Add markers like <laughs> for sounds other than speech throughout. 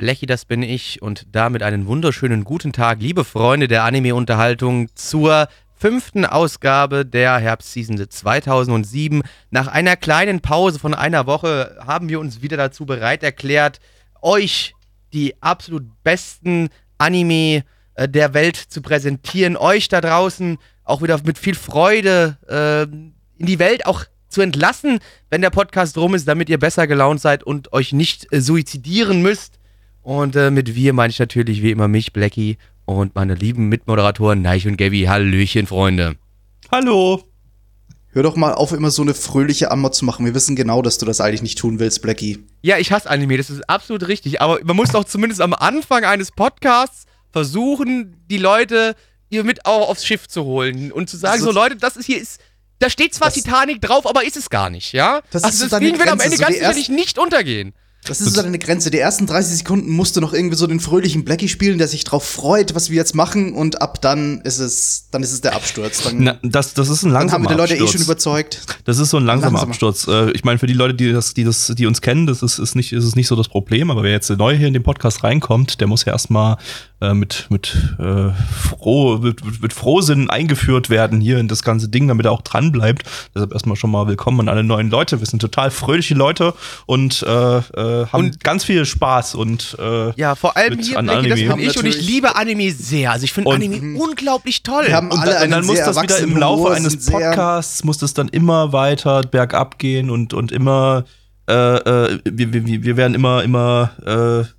Lechi, das bin ich und damit einen wunderschönen guten Tag, liebe Freunde der Anime-Unterhaltung, zur fünften Ausgabe der Herbstseason 2007. Nach einer kleinen Pause von einer Woche haben wir uns wieder dazu bereit erklärt, euch die absolut besten Anime äh, der Welt zu präsentieren, euch da draußen auch wieder mit viel Freude äh, in die Welt auch zu entlassen, wenn der Podcast rum ist, damit ihr besser gelaunt seid und euch nicht äh, suizidieren müsst. Und äh, mit wir meine ich natürlich wie immer mich, Blackie und meine lieben Mitmoderatoren Neich und Gabby. Hallöchen, Freunde. Hallo. Hör doch mal auf, immer so eine fröhliche Ammer zu machen. Wir wissen genau, dass du das eigentlich nicht tun willst, Blackie. Ja, ich hasse Anime, das ist absolut richtig. Aber man muss doch zumindest am Anfang eines Podcasts versuchen, die Leute ihr mit auch aufs Schiff zu holen und zu sagen, Also- so Leute, das ist hier ist. Da steht zwar Das- Titanic drauf, aber ist es gar nicht, ja? Das also ist Ding wird am Ende so ganz sicherlich nicht untergehen. Das ist so deine Grenze. Die ersten 30 Sekunden musst du noch irgendwie so den fröhlichen Blackie spielen, der sich drauf freut, was wir jetzt machen. Und ab dann ist es, dann ist es der Absturz. Dann, Na, das, das ist ein dann langsamer haben wir die Leute eh schon überzeugt. Das ist so ein langsamer Langsamer. Absturz. Äh, Ich meine, für die Leute, die das, die das, die uns kennen, das ist, ist nicht, ist es nicht so das Problem. Aber wer jetzt neu hier in den Podcast reinkommt, der muss ja erstmal äh, mit, mit, äh, froh, mit, mit, mit Frohsinn eingeführt werden hier in das ganze Ding, damit er auch dran bleibt. Deshalb erstmal schon mal willkommen an alle neuen Leute. Wir sind total fröhliche Leute und äh, äh, haben Und- ganz viel Spaß und äh, Ja, vor allem Mit hier, an Blackie, das Anime. bin ich und ich liebe Anime sehr. Also ich finde Anime unglaublich toll. Wir haben Und, alle dann, und einen dann muss sehr das wieder im Laufe Humor, eines Podcasts muss das dann immer weiter bergab gehen und und immer äh, äh, wir, wir, wir werden immer immer äh,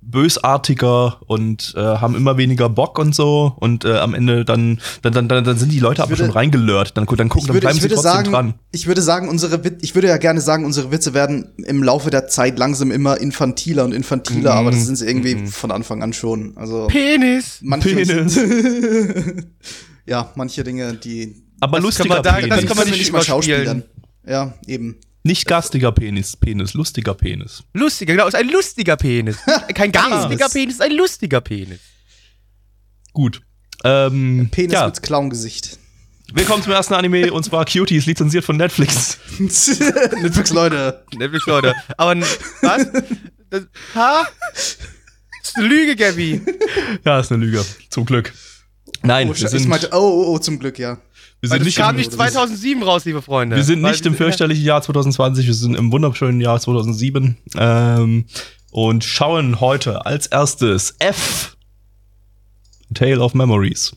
bösartiger und äh, haben immer weniger Bock und so und äh, am Ende dann dann, dann dann dann sind die Leute aber würde- schon reingelört dann, dann gucken Ich dann würde, bleiben ich sie würde trotzdem sagen, dran ich würde sagen, unsere Wit ich würde ja gerne sagen, unsere Witze werden im Laufe der Zeit langsam immer infantiler und infantiler, aber das sind sie irgendwie von Anfang an schon. Also Penis. manche Penis. <laughs> ja, manche Dinge, die aber Das lustiger kann man Penis das kann man nicht nicht mal schauspielern. Ja, eben. Nicht gastiger Penis Penis lustiger Penis Lustiger, genau, ist ein lustiger Penis. <laughs> Kein garstiger Penis. Ist ein lustiger Penis. gut ähm, Penis ja, mit Clown-Gesicht. willkommen zum ersten Anime und zwar Cuties lizenziert von Netflix <laughs> Netflix, Leute. Netflix, Leute. Aber was? Das, ha? Das ist eine Lüge, Gabby. Ja, ist eine Lüge. Zum Glück. Nein, Oh, wir sind, ich meinte, oh, oh, oh, zum Glück, ja. Wir sind nicht, kam im, nicht 2007 raus, liebe Freunde. wir sind nicht im ja- fürchterlichen Jahr 2020, wir sind im wunderschönen Jahr 2007 ähm, und schauen heute als erstes F. Tale of Memories.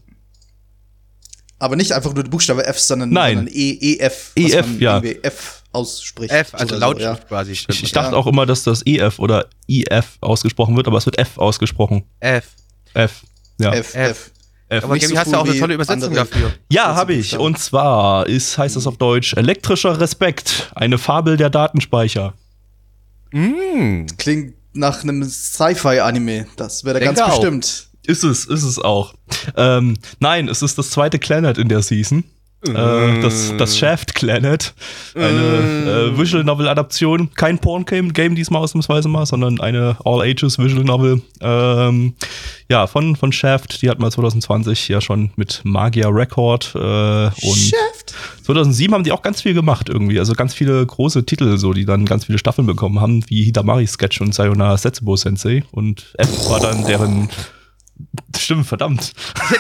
Aber nicht einfach nur der Buchstabe F, sondern, Nein. sondern E, E, F. was EF, man ja. F ausspricht. F, also Lautschrift quasi. Ich, stimmt. ich dachte auch immer, dass das EF oder IF ausgesprochen wird, aber es wird F ausgesprochen. F. F. Ja. Ja. F, F. F. F. Aber Nicht Gabby, so hast du auch eine tolle Übersetzung dafür. Ja, habe ich. Und zwar ist, heißt das auf Deutsch elektrischer Respekt, eine Fabel der Datenspeicher. Mm. Klingt nach einem Sci-Fi-Anime. Das wäre ganz auch. bestimmt. Ist es, ist es auch. Ähm, nein, es ist das zweite Clanet in der Season. Äh, das, das Shaft Clanet. Eine äh, Visual Novel Adaption. Kein Porn Game, Game diesmal ausnahmsweise mal, sondern eine All Ages Visual Novel. Ähm, ja, von, von Shaft. Die hat mal 2020 ja schon mit Magia Record. Äh, und Shaft. 2007 haben die auch ganz viel gemacht irgendwie. Also ganz viele große Titel, so, die dann ganz viele Staffeln bekommen haben, wie Hidamari Sketch und Sayonara Setsubo Sensei. Und F war dann deren. Stimmt, verdammt.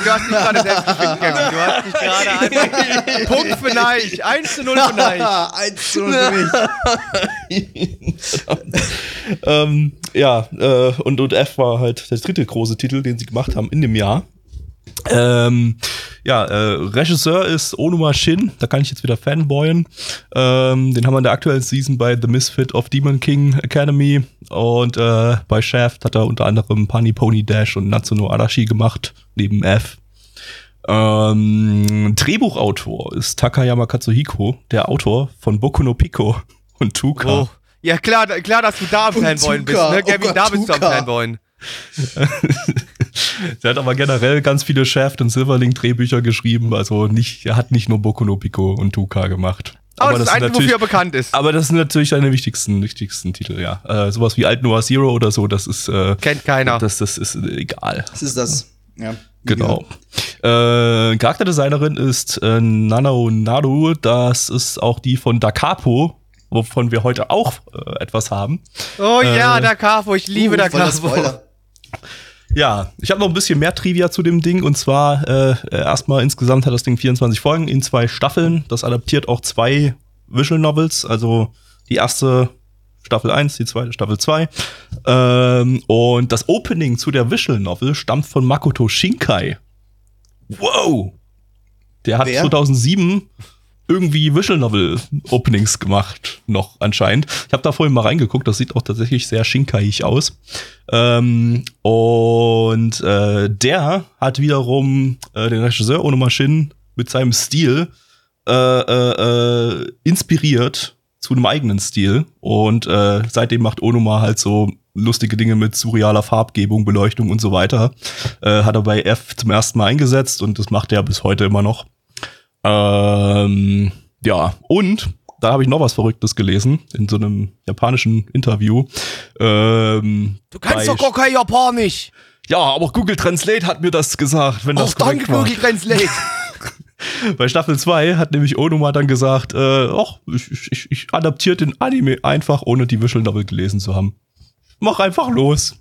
Du hast dich gerade selbst gefickt, <laughs> Gabby. Du hast dich gerade einfach. Punkt für Neich. 1 zu 0 für Neich. Eins zu null für <laughs> mich. <laughs> ähm, ja, äh, und, und F war halt der dritte große Titel, den sie gemacht haben in dem Jahr. Ähm, ja, äh, Regisseur ist Onuma Shin, da kann ich jetzt wieder fanboyen. Ähm, den haben wir in der aktuellen Season bei The Misfit of Demon King Academy und äh, bei Shaft hat er unter anderem Pani Pony Dash und Natsuno Arashi gemacht, neben F. Ähm, Drehbuchautor ist Takayama Katsuhiko, der Autor von Boku no Pico und Tuka. Oh, Ja, klar, klar, dass du da am Fanboyen bist, Tuka. ne? Oh Gavin, Gott, da bist du am Tuka. Fanboyen. <laughs> Der hat aber generell ganz viele Shaft und Silverlink Drehbücher geschrieben, also nicht, er hat nicht nur Boku no Pico und Tuka gemacht. Aber, das ist das Einzige, wofür er bekannt ist. aber das sind natürlich seine wichtigsten, wichtigsten Titel, ja. Äh, sowas wie Alt Noir Zero oder so, das ist, äh, Kennt keiner. das, das ist äh, egal. Was ist das? Ja. Genau. Äh, Charakterdesignerin ist äh, Nanao Nadu. Das ist auch die von Da Capo, wovon wir heute auch äh, etwas haben. Oh ja, Äh, Da Carvo, ich liebe Uh, Da. Spoiler. Ja, ich habe noch ein bisschen mehr Trivia zu dem Ding. Und zwar äh, erstmal insgesamt hat das Ding 24 Folgen in zwei Staffeln. Das adaptiert auch zwei Visual Novels. Also die erste Staffel 1, die zweite Staffel 2. Ähm, und das Opening zu der Visual Novel stammt von Makoto Shinkai. Wow! Der hat Wer? 2007 irgendwie Visual Novel Openings gemacht, noch anscheinend. Ich habe da vorhin mal reingeguckt, das sieht auch tatsächlich sehr Shinkai-ig aus. Ähm, und äh, der hat wiederum äh, den Regisseur ohne Maschinen mit seinem Stil äh, äh, äh, inspiriert zu einem eigenen Stil. Und äh, seitdem macht Onuma halt so lustige Dinge mit surrealer Farbgebung, Beleuchtung und so weiter. Äh, hat er bei F zum ersten Mal eingesetzt und das macht er bis heute immer noch. Ähm, ja, und da habe ich noch was Verrücktes gelesen in so einem japanischen Interview. Ähm, Du kannst doch gar kein Japanisch. Ja, aber Google Translate hat mir das gesagt, wenn das Oh, danke, korrekt war. Google Translate. <laughs> Bei Staffel 2 hat nämlich Onuma dann gesagt, äh, ich, ich- ich, ich adaptiere den Anime einfach, ohne die Visual Novel gelesen zu haben. Mach einfach los.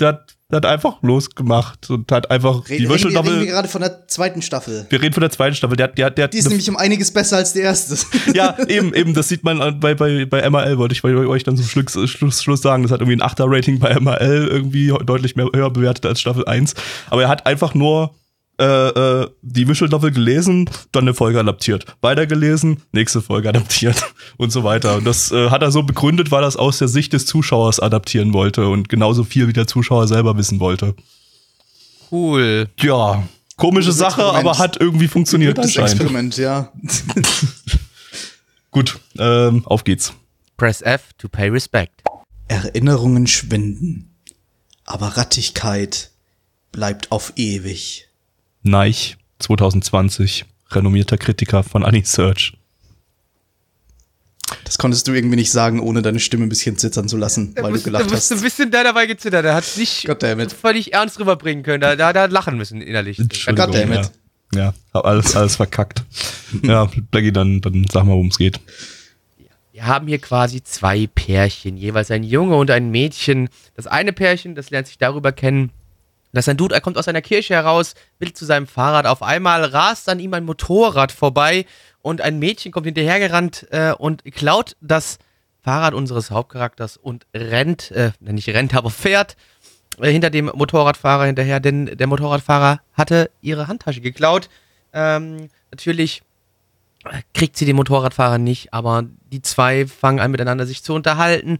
Der hat, der hat einfach losgemacht und hat einfach Reden, die wir, reden wir gerade von der zweiten Staffel. Wir reden von der zweiten Staffel. Der, der, der, Die ist nämlich um einiges besser als die erste. <laughs> ja, <laughs> eben, eben, das sieht man an- bei, bei, bei MRL, wollte ich bei euch dann zum Schluss, Schluss, Schluss sagen. Das hat irgendwie ein 8er-Rating bei MRL, irgendwie deutlich mehr höher bewertet als Staffel 1. Aber er hat einfach nur äh, äh, die Novel gelesen, dann eine Folge adaptiert. Weitergelesen, nächste Folge adaptiert <laughs> und so weiter. Und das äh, hat er so begründet, weil er es aus der Sicht des Zuschauers adaptieren wollte und genauso viel wie der Zuschauer selber wissen wollte. Cool. Ja, komische Gutes Sache, Experiment. aber hat irgendwie funktioniert Das anscheinend. Experiment, ja. <laughs> Gut, ähm, auf geht's. Press F to pay respect. Erinnerungen schwinden, aber Rattigkeit bleibt auf ewig. Neich 2020, renommierter Kritiker von Anisearch. Das konntest du irgendwie nicht sagen, ohne deine Stimme ein bisschen zittern zu lassen, weil du gelacht bist ein hast. bisschen da dabei gezittert. Er hat nicht völlig ernst rüberbringen können. Da, da, da hat lachen müssen innerlich. Goddammit. Ja, ja hab alles, alles verkackt. <laughs> ja, Blackie, dann, dann sag mal, worum es geht. Wir haben hier quasi zwei Pärchen, jeweils ein Junge und ein Mädchen. Das eine Pärchen, das lernt sich darüber kennen, dass ein Dude, er kommt aus einer Kirche heraus, will zu seinem Fahrrad. Auf einmal rast an ihm ein Motorrad vorbei und ein Mädchen kommt hinterhergerannt äh, und klaut das Fahrrad unseres Hauptcharakters und rennt, äh, nicht rennt, aber fährt äh, hinter dem Motorradfahrer hinterher, denn der Motorradfahrer hatte ihre Handtasche geklaut. Ähm, natürlich kriegt sie den Motorradfahrer nicht, aber die zwei fangen an miteinander sich zu unterhalten.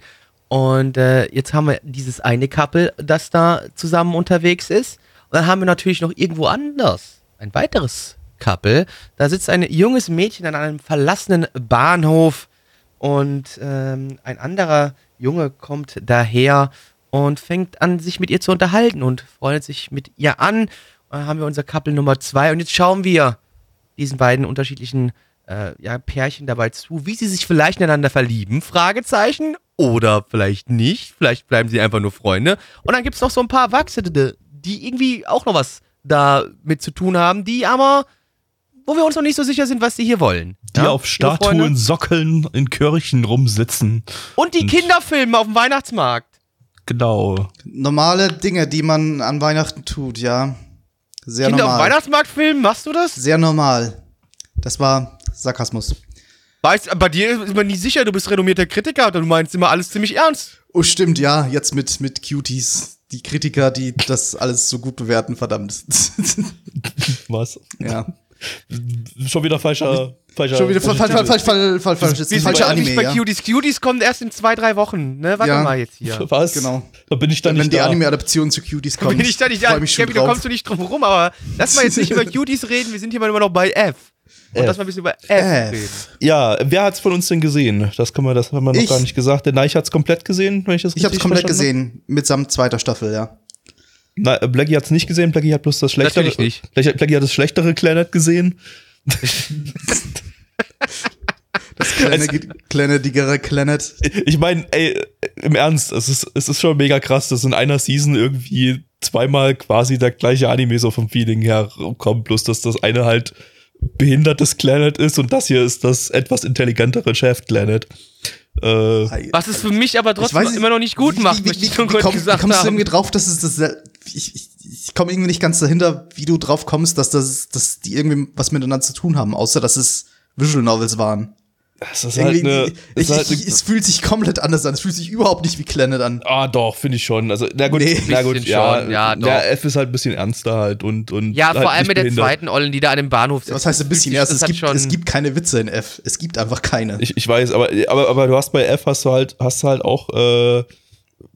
Und äh, jetzt haben wir dieses eine Couple, das da zusammen unterwegs ist. Und dann haben wir natürlich noch irgendwo anders ein weiteres Couple. Da sitzt ein junges Mädchen an einem verlassenen Bahnhof und ähm, ein anderer Junge kommt daher und fängt an, sich mit ihr zu unterhalten und freundet sich mit ihr an. Und dann haben wir unser Couple Nummer zwei und jetzt schauen wir diesen beiden unterschiedlichen äh, ja, Pärchen dabei zu, wie sie sich vielleicht ineinander verlieben, Fragezeichen, oder vielleicht nicht, vielleicht bleiben sie einfach nur Freunde. Und dann gibt es noch so ein paar Erwachsene, die irgendwie auch noch was damit zu tun haben, die aber, wo wir uns noch nicht so sicher sind, was sie hier wollen. Die Ja, auf Statuen? Sockeln in Kirchen rumsitzen. Und die Kinderfilme auf dem Weihnachtsmarkt. Genau. Normale Dinge, die man an Weihnachten tut, ja. Sehr Kinder auf dem normal. Weihnachtsmarkt filmen, machst du das? Sehr normal. Das war Sarkasmus. Weißt, bei dir ist man nie sicher, du bist renommierter Kritiker, du meinst immer alles ziemlich ernst. Oh, stimmt, ja. Jetzt mit, mit Cuties. Die Kritiker, die das alles so gut bewerten, verdammt. <laughs> Was? ja. Schon wieder falscher. falscher Schon wieder fall, fall, fall, falsch. Das ist Wir falscher ja nicht Anime, bei ja. Cuties. Cuties kommen erst in zwei, drei Wochen, ne? Warte Ja. mal jetzt hier. Was? Genau. Da bin ich dann Wenn nicht die da. Anime-Adaption zu Cuties kommt. Bin ich da nicht an? mich schon Gabby, da kommst du nicht drum rum, aber lass mal jetzt nicht über <laughs> Cuties reden, wir sind hier mal immer noch bei F. Und lass mal ein bisschen über F, F. reden. Ja, wer hat's von uns denn gesehen? Das kann man, das haben wir noch Ich. gar nicht gesagt. Der Neich hat's komplett gesehen, wenn ich das Ich hab's komplett gesehen, mitsamt zweiter Staffel, ja. Na, äh, Blackie hat's nicht gesehen. Blackie hat bloß das schlechtere. Natürlich nicht. Blackie, hat das schlechtere Clanet gesehen. Das kleine, kleine, dickere Planet. Ich meine, ey, im Ernst, es ist, es ist schon mega krass, dass in einer Season irgendwie zweimal quasi der gleiche Anime so vom Feeling her kommt, bloß dass das eine halt behindertes Planet ist und das hier ist das etwas intelligentere Chef Planet. Äh, Was es für mich aber trotzdem weiß immer noch nicht gut wie- macht, wie, möchte wie, ich nur wie, komm, wie gesagt kommst du haben. irgendwie drauf, dass es das. Ich, ich, ich komme irgendwie nicht ganz dahinter, wie du drauf kommst, dass das, dass die irgendwie was miteinander zu tun haben, außer dass es Visual Novels waren. Das ist halt eine. das ich, ist halt ich, eine es fühlt sich komplett anders an. Es fühlt sich überhaupt nicht wie Planet an. Ah, doch, finde ich schon. Also, na gut, Nee. na gut, ja, schon, ja, doch. Der F ist halt ein bisschen ernster halt und, und Ja, halt vor allem mit der behindert. zweiten Ollen, die da an dem Bahnhof sitzt. Was heißt ein bisschen? Das es, gibt, es gibt keine Witze in F. Es gibt einfach keine. Ich, ich weiß, aber, aber, aber du hast bei F hast du halt, hast du halt auch äh,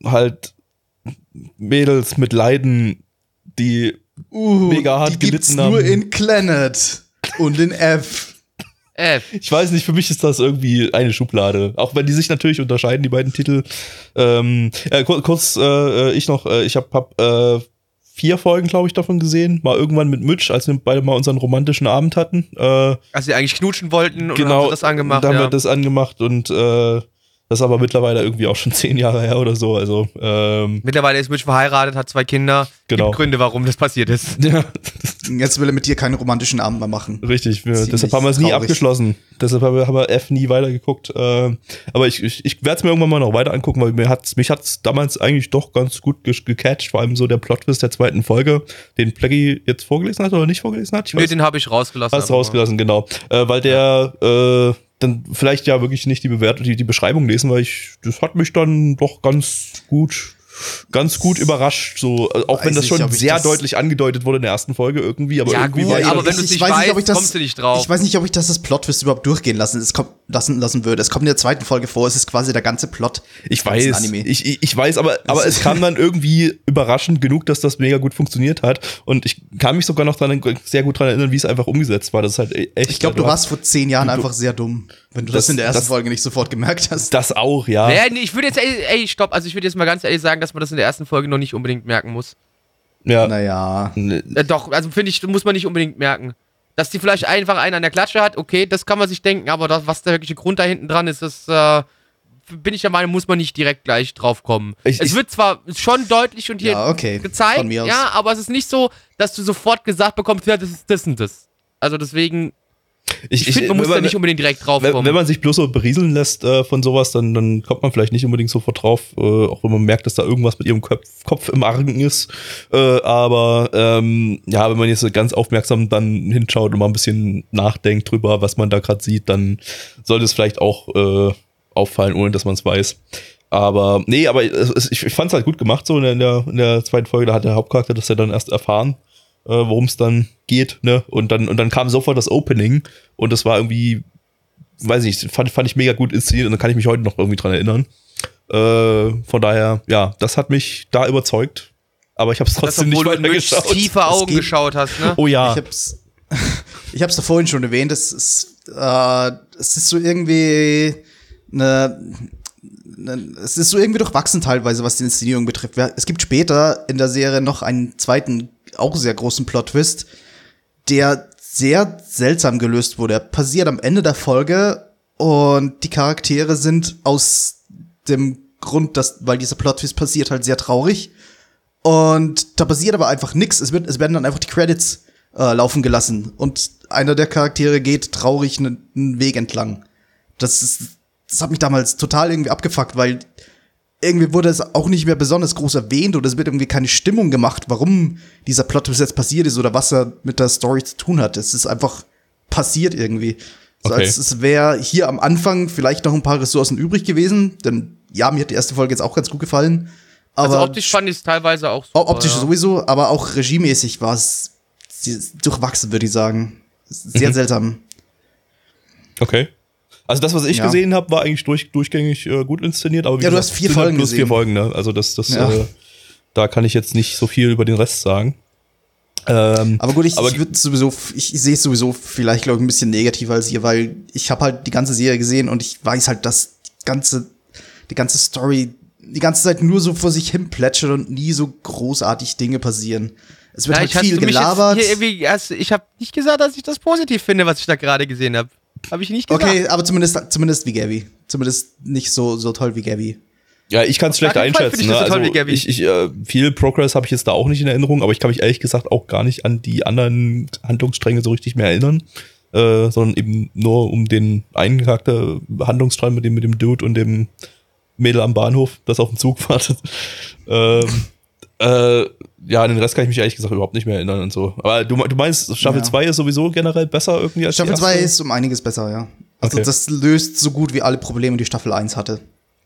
halt Mädels mit Leiden, die Uh, mega hart die gibt's gelitten nur haben. in Planet und in F. F. Ich weiß nicht, für mich ist das irgendwie eine Schublade. Auch wenn die sich natürlich unterscheiden, die beiden Titel. Ähm, äh, kur- kurz, äh, ich noch, äh, ich habe hab, äh, vier Folgen, glaube ich, davon gesehen. Mal irgendwann mit Mitch, als wir beide mal unseren romantischen Abend hatten. Äh, Als sie eigentlich knutschen wollten und genau, haben sie das angemacht. Da haben ja. wir das angemacht und äh, das ist aber mittlerweile irgendwie auch schon <laughs> zehn Jahre her oder so. Also, ähm, Mittlerweile ist Mitch verheiratet, hat zwei Kinder. Genau. Gibt Gründe, warum das passiert ist. ja, <laughs> Jetzt will er mit dir keinen romantischen Abend mehr machen. richtig. Wir, deshalb haben wir es nie abgeschlossen. Deshalb haben wir, haben wir F nie weitergeguckt. Äh, aber ich, ich, ich werde es mir irgendwann mal noch weiter angucken, weil mir hat's, mich hat's damals eigentlich doch ganz gut ge gecatcht. Vor allem so der Plot-Twist der zweiten Folge, den Plaggy jetzt vorgelesen hat oder nicht vorgelesen hat. Ich weiß den habe ich rausgelassen. Hast rausgelassen, genau. Äh, weil der äh, dann vielleicht ja wirklich nicht die Bewertung, die, die Beschreibung lesen, weil ich, das hat mich dann doch ganz gut, ganz gut überrascht. So, äh, auch wenn Weiß das nicht, schon sehr das- deutlich angedeutet wurde in der ersten Folge irgendwie, aber Ja, irgendwie gut, war ich aber wenn du es Ich nicht weiß nicht, weißt, ob ich das- kommst du nicht drauf. Ich weiß nicht, ob ich das als Plot-Twist überhaupt durchgehen lassen, es kommt, lassen, lassen würde. Es kommt in der zweiten Folge vor, es ist quasi der ganze Plot. Ich weiß, Anime. ich, ich, ich weiß, aber, aber es kam dann irgendwie überraschend genug, dass das mega gut funktioniert hat. Und ich kann mich sogar noch dran, sehr gut daran erinnern, wie es einfach umgesetzt war. Das ist halt e- echt. ich glaube, du warst vor zehn Jahren du- einfach sehr dumm, wenn du das, Das- in der ersten das- Folge nicht sofort gemerkt hast. das auch, ja. Ja, nee, ich würde jetzt, ey, ey, stopp, also ich würde jetzt mal ganz ehrlich sagen, dass man das in der ersten Folge noch nicht unbedingt merken muss. ja. Naja. Äh, doch, also finde ich, muss man nicht unbedingt merken. Dass die vielleicht einfach einen an der Klatsche hat, okay, das kann man sich denken, aber das, was der wirkliche Grund da hinten dran ist, das äh, bin ich der Meinung, muss man nicht direkt gleich drauf kommen. Ich- es ich- wird zwar schon deutlich und hier Ja, okay. gezeigt, ja, aber es ist nicht so, dass du sofort gesagt bekommst, ja, das ist das und das. Also deswegen, ich, finde, man muss wenn da nicht unbedingt direkt drauf wenn, kommen. wenn man sich bloß so berieseln lässt äh, von sowas, dann, dann kommt man vielleicht nicht unbedingt sofort drauf, äh, auch wenn man merkt, dass da irgendwas mit ihrem Kopf, Kopf im Argen ist. Äh, aber ähm, ja, wenn man jetzt ganz aufmerksam dann hinschaut und mal ein bisschen nachdenkt drüber, was man da gerade sieht, dann sollte es vielleicht auch äh, auffallen, ohne dass man es weiß. Aber nee, aber ich, ich fand es halt gut gemacht, so in der, in der zweiten Folge, da hat der Hauptcharakter das ja dann erst erfahren, äh, worum es dann geht, ne? Und dann, und dann kam sofort das Opening und das war irgendwie, weiß ich nicht, fand, fand ich mega gut inszeniert und da kann ich mich heute noch irgendwie dran erinnern. Äh, von daher, ja, das hat mich da überzeugt. Aber ich habe es das, trotzdem nicht obwohl du mit weitergeschaut. tiefe Augen geschaut hast, ne? Oh ja. Ich hab's, <laughs> ich hab's da vorhin schon erwähnt, es ist, äh, es ist so irgendwie eine, es ist so irgendwie durchwachsen teilweise, was die Inszenierung betrifft. Es gibt später in der Serie noch einen zweiten, auch sehr großen Plot-Twist, der sehr seltsam gelöst wurde. Er passiert am Ende der Folge und die Charaktere sind aus dem Grund, dass, weil dieser Plot-Twist passiert, halt sehr traurig. Und da passiert aber einfach nichts. Es, es werden dann einfach die Credits äh, laufen gelassen. Und einer der Charaktere geht traurig einen Weg entlang. Das, ist, das hat mich damals total irgendwie abgefuckt, weil irgendwie wurde es auch nicht mehr besonders groß erwähnt oder es wird irgendwie keine Stimmung gemacht, warum dieser Plot bis jetzt passiert ist oder was er mit der Story zu tun hat. Es ist einfach passiert irgendwie. So Okay. als es wäre hier am Anfang vielleicht noch ein paar Ressourcen übrig gewesen, denn ja, mir hat die erste Folge jetzt auch ganz gut gefallen. Aber Also optisch fand ich es teilweise auch O- super, Optisch ja. sowieso, aber auch regiemäßig war es durchwachsen, würde ich sagen. Sehr Mhm. seltsam. Okay. Also das, was ich Ja. gesehen habe, war eigentlich durch, durchgängig äh, gut inszeniert. Aber wie Ja, du gesagt, hast vier halt Folgen vier gesehen. Folgen, ne? Also das, das, Ja. äh, da kann ich jetzt nicht so viel über den Rest sagen. Ähm, Aber gut, ich, Aber- ich würde sowieso, ich sehe es sowieso vielleicht, glaube ich, ein bisschen negativer als ihr, weil ich habe halt die ganze Serie gesehen und ich weiß halt, dass die ganze, die ganze Story die ganze Zeit nur so vor sich hin plätschert und nie so großartig Dinge passieren. Es wird Ja, halt viel gelabert. Ich habe nicht gesagt, dass ich das positiv finde, was ich da gerade gesehen habe. Habe ich nicht gesagt. Okay, aber zumindest, zumindest wie Gabby. Zumindest nicht so, so toll wie Gabby. Ja, ich kann es schlecht einschätzen. ich Ne? das so toll Also wie Gabby. ich, ich, äh, viel Progress habe ich jetzt da auch nicht in Erinnerung, aber ich kann mich ehrlich gesagt auch gar nicht an die anderen Handlungsstränge so richtig mehr erinnern. Äh, sondern eben nur um den einen Charakter, Handlungsstrang mit dem, mit dem Dude und dem Mädel am Bahnhof, das auf dem Zug wartet. <laughs> ähm, äh, ja, an den Rest kann ich mich ehrlich gesagt überhaupt nicht mehr erinnern und so. Aber du, du meinst, Staffel Ja. 2 ist sowieso generell besser irgendwie als Staffel die 2 erste? ist um einiges besser, ja. Also Okay. das löst so gut wie alle Probleme, die Staffel 1 hatte.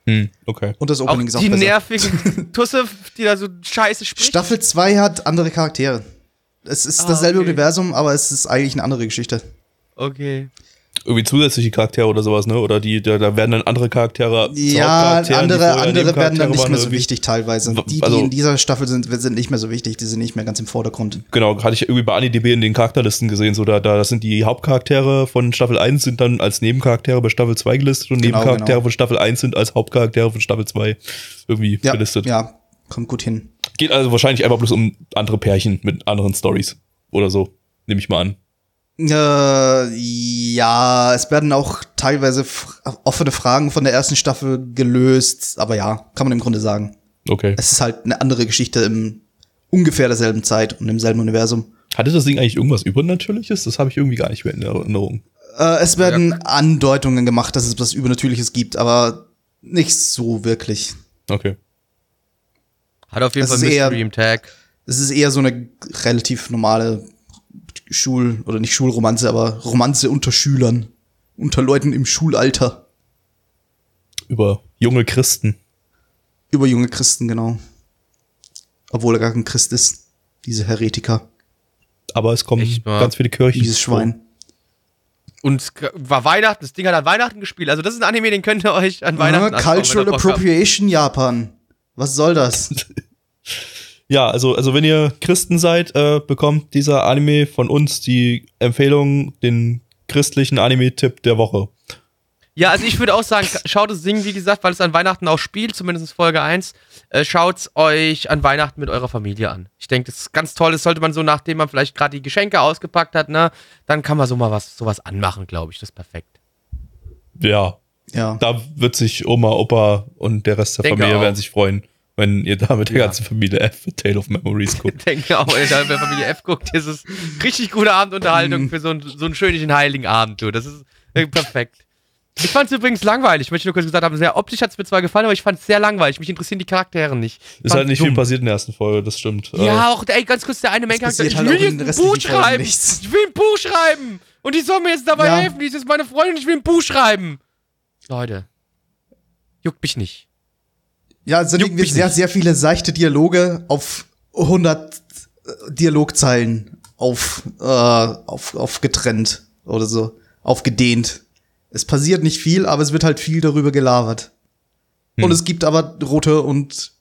Hm, okay. Und das auch Opening ist auch die besser. nervige <laughs> Tusse, die da so scheiße spricht. Staffel 2 hat andere Charaktere. Es ist Ah, dasselbe okay. Universum, aber es ist eigentlich eine andere Geschichte. Okay. Irgendwie zusätzliche Charaktere oder sowas, ne? Oder die, da, da werden dann andere Charaktere. Ja, die andere, andere werden dann nicht mehr so wichtig teilweise. Die, die also- in dieser Staffel sind, sind nicht mehr so wichtig, die sind nicht mehr ganz im Vordergrund. Genau, hatte ich irgendwie bei AniDB in den Charakterlisten gesehen, so da, da das sind die Hauptcharaktere von Staffel 1 sind dann als Nebencharaktere bei Staffel 2 gelistet und Genau, Nebencharaktere genau. von Staffel 1 sind als Hauptcharaktere von Staffel 2 irgendwie Ja, gelistet. ja, kommt gut hin. Geht also wahrscheinlich einfach bloß um andere Pärchen mit anderen Stories oder so, nehme ich mal an. Äh, ja, es werden auch teilweise offene Fragen von der ersten Staffel gelöst, aber ja, kann man im Grunde sagen. Okay. Es ist halt eine andere Geschichte im ungefähr derselben Zeit und im selben Universum. Hatte das Ding eigentlich irgendwas Übernatürliches? Das habe ich irgendwie gar nicht mehr in Erinnerung. Äh, es werden Andeutungen gemacht, dass es was Übernatürliches gibt, aber nicht so wirklich. Okay. Hat auf jeden Das Fall eher- Mystery im Tag. Es ist eher so eine relativ normale Schul- oder nicht Schulromanze, aber Romanze unter Schülern, unter Leuten im Schulalter, Über junge Christen. über junge Christen, genau. Obwohl er gar kein Christ ist, diese Heretiker, Aber es kommen Echt ganz viele Kirchen. dieses Schwein. Und es war Weihnachten, das Ding hat an Weihnachten gespielt. Also das ist ein Anime, den könnt ihr euch an Weihnachten Ah, anschauen, wenn Cultural. Appropriation Japan. Was soll das? <laughs> Ja, also, also wenn ihr Christen seid, äh, bekommt dieser Anime von uns die Empfehlung, den christlichen Anime-Tipp der Woche. Ja, also ich würde auch sagen, schaut das Ding, wie gesagt, weil es an Weihnachten auch spielt, zumindest Folge 1, äh, schaut euch an Weihnachten mit eurer Familie an. Ich denke, das ist ganz toll. Das sollte man so, nachdem man vielleicht gerade die Geschenke ausgepackt hat, ne, dann kann man so mal was, sowas anmachen, glaube ich. Das ist perfekt. Ja, Ja. da wird sich Oma, Opa und der Rest der Denke Familie auch. werden sich freuen, wenn ihr da mit der Ja. ganzen Familie F Tale of Memories guckt. Ich denke auch, wenn ihr bei Familie F guckt, ist es richtig gute Abendunterhaltung für so, einen- so einen schönen heiligen Abend, du. Das ist äh, perfekt. Ich fand es übrigens langweilig. Ich möchte nur kurz gesagt haben, sehr optisch hat es mir zwar gefallen, aber ich fand es sehr langweilig. Mich interessieren die Charaktere nicht. Ich Ist halt nicht viel dumm. passiert in der ersten Folge, das stimmt. Äh, Ja, auch, ey, ganz kurz, der eine Main Charakter. passiert Ich halt will ein Buch schreiben. Ich will ein Buch schreiben. Und die soll mir jetzt dabei Ja. helfen. Die ist jetzt meine Freundin, ich will ein Buch schreiben. Leute. Juckt mich nicht. Ja, es sind irgendwie sehr, nicht. sehr viele seichte Dialoge auf 100 Dialogzeilen auf, äh, auf, aufgetrennt oder so, aufgedehnt. Es passiert nicht viel, aber es wird halt viel darüber gelabert. Und es gibt aber rote und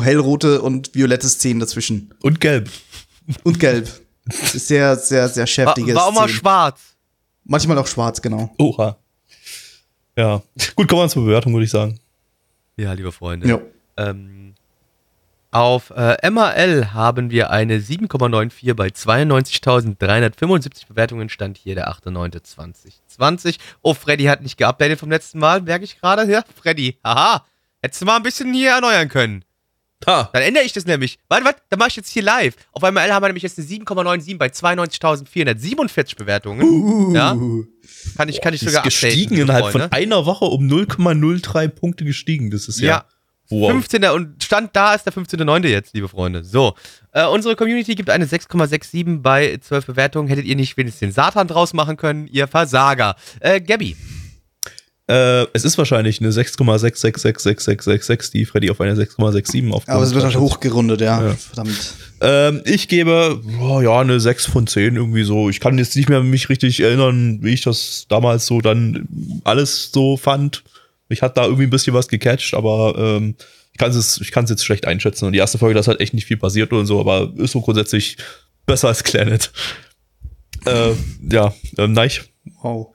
hellrote und violette Szenen dazwischen. Und gelb. Und gelb. <laughs> Sehr, sehr, sehr War, schäftige war auch mal Szenen. schwarz. Manchmal auch schwarz, genau. Oha. Ja. Gut, kommen wir zur Bewertung, würde ich sagen. Ja, liebe Freunde. Ja. Ähm, auf äh, MAL haben wir eine 7,94 bei 92.375 Bewertungen. Stand hier der 8.9.2020. Oh, Freddy hat nicht geupdatet vom letzten Mal, merke ich gerade. Ja, Freddy, haha. Hättest du mal ein bisschen hier erneuern können. Ha. Dann ändere ich das nämlich. Warte, warte, dann mache ich jetzt hier live. Auf ML haben wir nämlich jetzt eine 7,97 bei 92.447 Bewertungen. Ja, kann ich, kann ich Die ist sogar gestiegen innerhalb von Freunde. einer Woche um 0,03 Punkte gestiegen. Das ist ja. Ja. Wow. 15. und Stand da ist der 15.9. jetzt, liebe Freunde. So, äh, unsere Community gibt eine 6,67 bei 12 Bewertungen. Hättet ihr nicht wenigstens den Satan draus machen können, ihr Versager. Äh, Gabby. Äh, es ist wahrscheinlich eine 6,666666, die Freddy auf eine 6,67 auf. Aber es wird halt hochgerundet, ja. Ja. Verdammt. Ähm, ich gebe, oh, ja, eine 6 von 10 irgendwie so. Ich kann jetzt nicht mehr mich richtig erinnern, wie ich das damals so dann alles so fand. Mich hat da irgendwie ein bisschen was gecatcht, aber ähm, ich kann es ich kann's jetzt schlecht einschätzen. Und die erste Folge, da ist halt echt nicht viel passiert und so, aber ist so grundsätzlich besser als Planet. Äh, ja, ähm, Neich. Wow.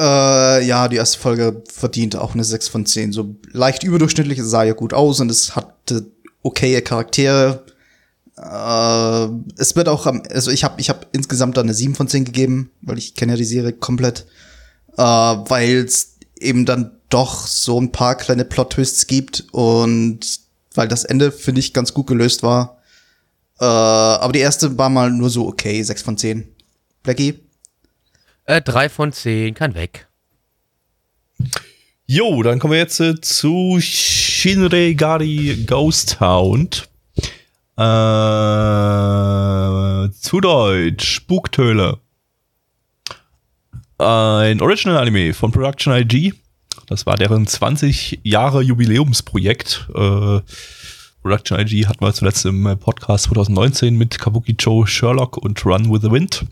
Äh, ja, die erste Folge verdient auch eine 6 von 10. So leicht überdurchschnittlich, es sah ja gut aus und es hatte okaye Charaktere. Äh, es wird auch am, also ich habe ich hab insgesamt da eine 7 von 10 gegeben, weil ich kenne ja die Serie komplett. Äh, weil es eben dann doch so ein paar kleine Plot-Twists gibt und weil das Ende, finde ich, ganz gut gelöst war. Äh, aber die erste war mal nur so okay, 6 von 10. Blackie? Äh, drei von zehn, kann weg. Jo, dann kommen wir jetzt äh, zu Shinregari Ghost Hound. Äh, zu Deutsch, Spuktöle. Ein Original-Anime von Production IG. Das war deren 20 Jahre Jubiläumsprojekt. Äh, Production IG hatten wir zuletzt im Podcast 2019 mit Kabuki Joe Sherlock und Run with the Wind.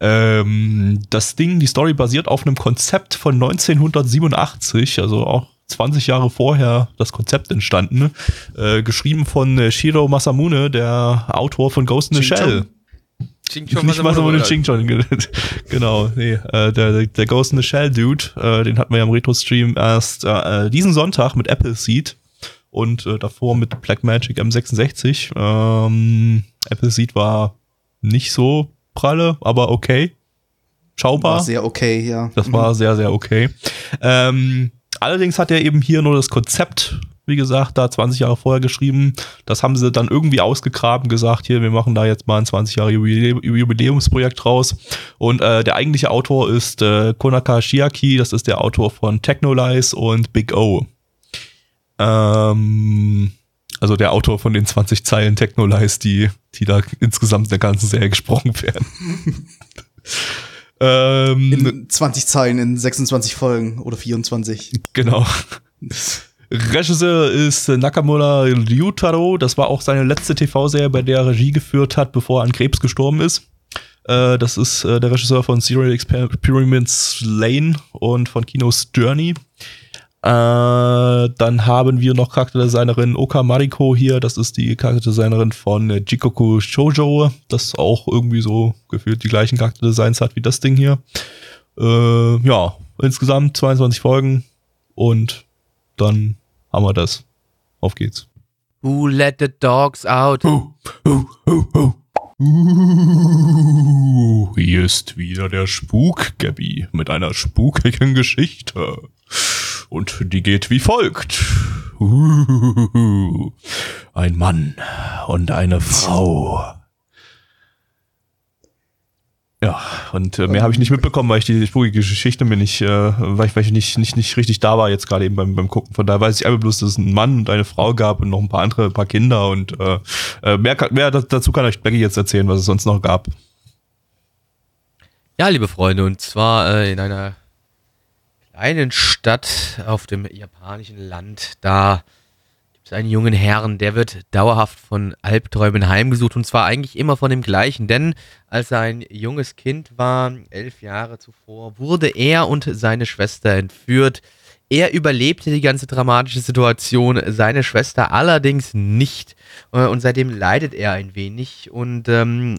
Ähm, das Ding, die Story basiert auf einem Konzept von 1987, also auch 20 Jahre vorher das Konzept entstanden, äh, geschrieben von äh, Shiro Masamune, der Autor von Ghost in the Shell. Ching-Chong, Nicht Masamune Ching-Chong, <laughs> genau, nee, äh, der, der Ghost in the Shell Dude, äh, den hatten wir ja im Retro-Stream erst äh, diesen Sonntag mit Apple Seed und äh, davor mit Black Magic M66. Ähm, Apple Seed war nicht so pralle, aber okay. Schaubar. War sehr okay, ja. Das war sehr, sehr okay. Ähm, allerdings hat er eben hier nur das Konzept, wie gesagt, da 20 Jahre vorher geschrieben. Das haben sie dann irgendwie ausgegraben, gesagt, hier, wir machen da jetzt mal ein 20 Jahre Jubilä- Jubiläumsprojekt raus. Und äh, der eigentliche Autor ist äh, Konaka Shiaki, das ist der Autor von Technolize und Big O. Ähm, also der Autor von den 20 Zeilen Technolize, die, die da insgesamt in der ganzen Serie gesprochen werden. ähm, In 20 Zeilen in 26 Folgen oder 24. Genau. Regisseur ist Nakamura Ryutaro. Das war auch seine letzte TV-Serie, bei der er Regie geführt hat, bevor er an Krebs gestorben ist. Äh, das ist äh, der Regisseur von Serial Experiments Lane und von Kinos Journey. Äh, dann haben wir noch Charakterdesignerin Oka Mariko hier. Das ist die Charakterdesignerin von Jikoku Shoujo, das auch irgendwie so gefühlt die gleichen Charakterdesigns hat wie das Ding hier. Äh, ja, insgesamt 22 Folgen und dann haben wir das. Auf geht's. Who let the dogs out? Uh, hier ist wieder der Spuk, Gabby, mit einer spukigen Geschichte. Und die geht wie folgt. <laughs> Ein Mann und eine Frau. Ja, und äh, mehr habe ich nicht mitbekommen, weil ich die spukige Geschichte mir nicht, äh, weil ich, weil ich nicht, nicht, nicht richtig da war jetzt gerade eben beim, beim Gucken. Von daher weiß ich einfach bloß, dass es einen Mann und eine Frau gab und noch ein paar andere, ein paar Kinder und äh, äh, mehr, mehr da- dazu kann euch Becky jetzt erzählen, was es sonst noch gab. Ja, liebe Freunde, und zwar äh, in einer kleinen Stadt auf dem japanischen Land. Da gibt es einen jungen Herrn, der wird dauerhaft von Albträumen heimgesucht und zwar eigentlich immer von dem gleichen. Denn als er ein junges Kind war, elf Jahre zuvor, wurde er und seine Schwester entführt. Er überlebte die ganze dramatische Situation, seine Schwester allerdings nicht. Äh, Und seitdem leidet er ein wenig und ähm,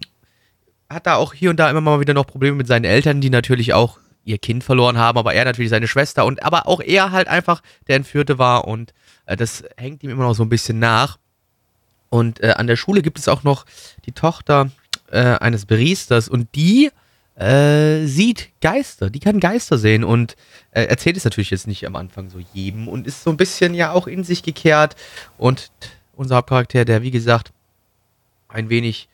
hat da auch hier und da immer mal wieder noch Probleme mit seinen Eltern, die natürlich auch ihr Kind verloren haben, aber er natürlich seine Schwester und aber auch er halt einfach der Entführte war und äh, das hängt ihm immer noch so ein bisschen nach. Und äh, an der Schule gibt es auch noch die Tochter äh, eines Beriesters und die äh, sieht Geister, die kann Geister sehen und äh, erzählt es natürlich jetzt nicht am Anfang so jedem und ist so ein bisschen ja auch in sich gekehrt und unser Hauptcharakter, der wie gesagt ein wenig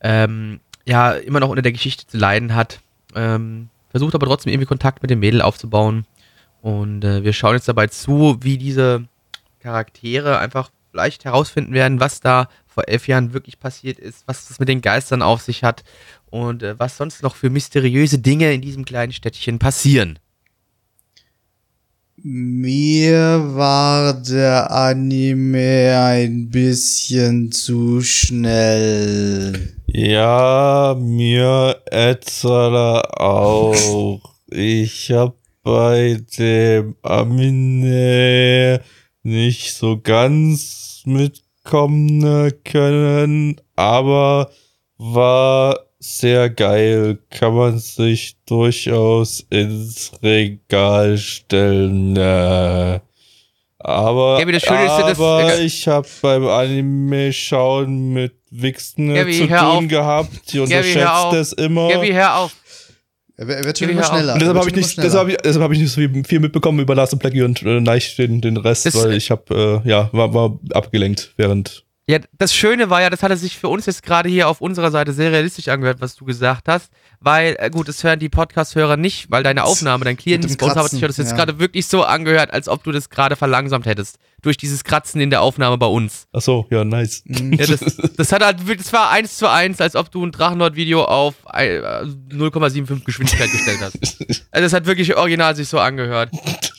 ähm, ja immer noch unter der Geschichte zu leiden hat, ähm, versucht aber trotzdem irgendwie Kontakt mit dem Mädel aufzubauen und äh, wir schauen jetzt dabei zu, wie diese Charaktere einfach vielleicht herausfinden werden, was da vor elf Jahren wirklich passiert ist, was das mit den Geistern auf sich hat und äh, was sonst noch für mysteriöse Dinge in diesem kleinen Städtchen passieren. Mir war der Anime ein bisschen zu schnell. Ja, mir etwa auch. Ich hab bei dem Amine nicht so ganz mitkommen können, aber war sehr geil. Kann man sich durchaus ins Regal stellen. Äh, aber Gabi, das Schöne ist dass- aber ich habe beim Anime schauen mit Wichsen Gabi, zu tun auf. gehabt. Die unterschätzt das immer. Gabi, hör auf. Er, wird- er wird schon immer schneller. Deshalb habe ich nicht, deshalb schneller. habe ich, deshalb habe ich nicht so viel, viel mitbekommen über Lars und Blackie und äh, Neich den, den Rest, Das- weil ich habe äh, ja war, war abgelenkt während. Ja, das Schöne war ja, das hatte sich für uns jetzt gerade hier auf unserer Seite sehr realistisch angehört, was du gesagt hast. Weil, äh, gut, das hören die Podcast-Hörer nicht, weil deine Aufnahme, dein dem nicht bei uns, sich das jetzt ja. gerade wirklich so angehört, als ob du das gerade verlangsamt hättest. Durch dieses Kratzen in der Aufnahme bei uns. Ach so, ja nice. Ja, das, das hat halt, das war eins zu eins, als ob du ein Drachenlord-Video auf äh, 0,75 Geschwindigkeit gestellt hast. <laughs> Also das hat wirklich original sich so angehört.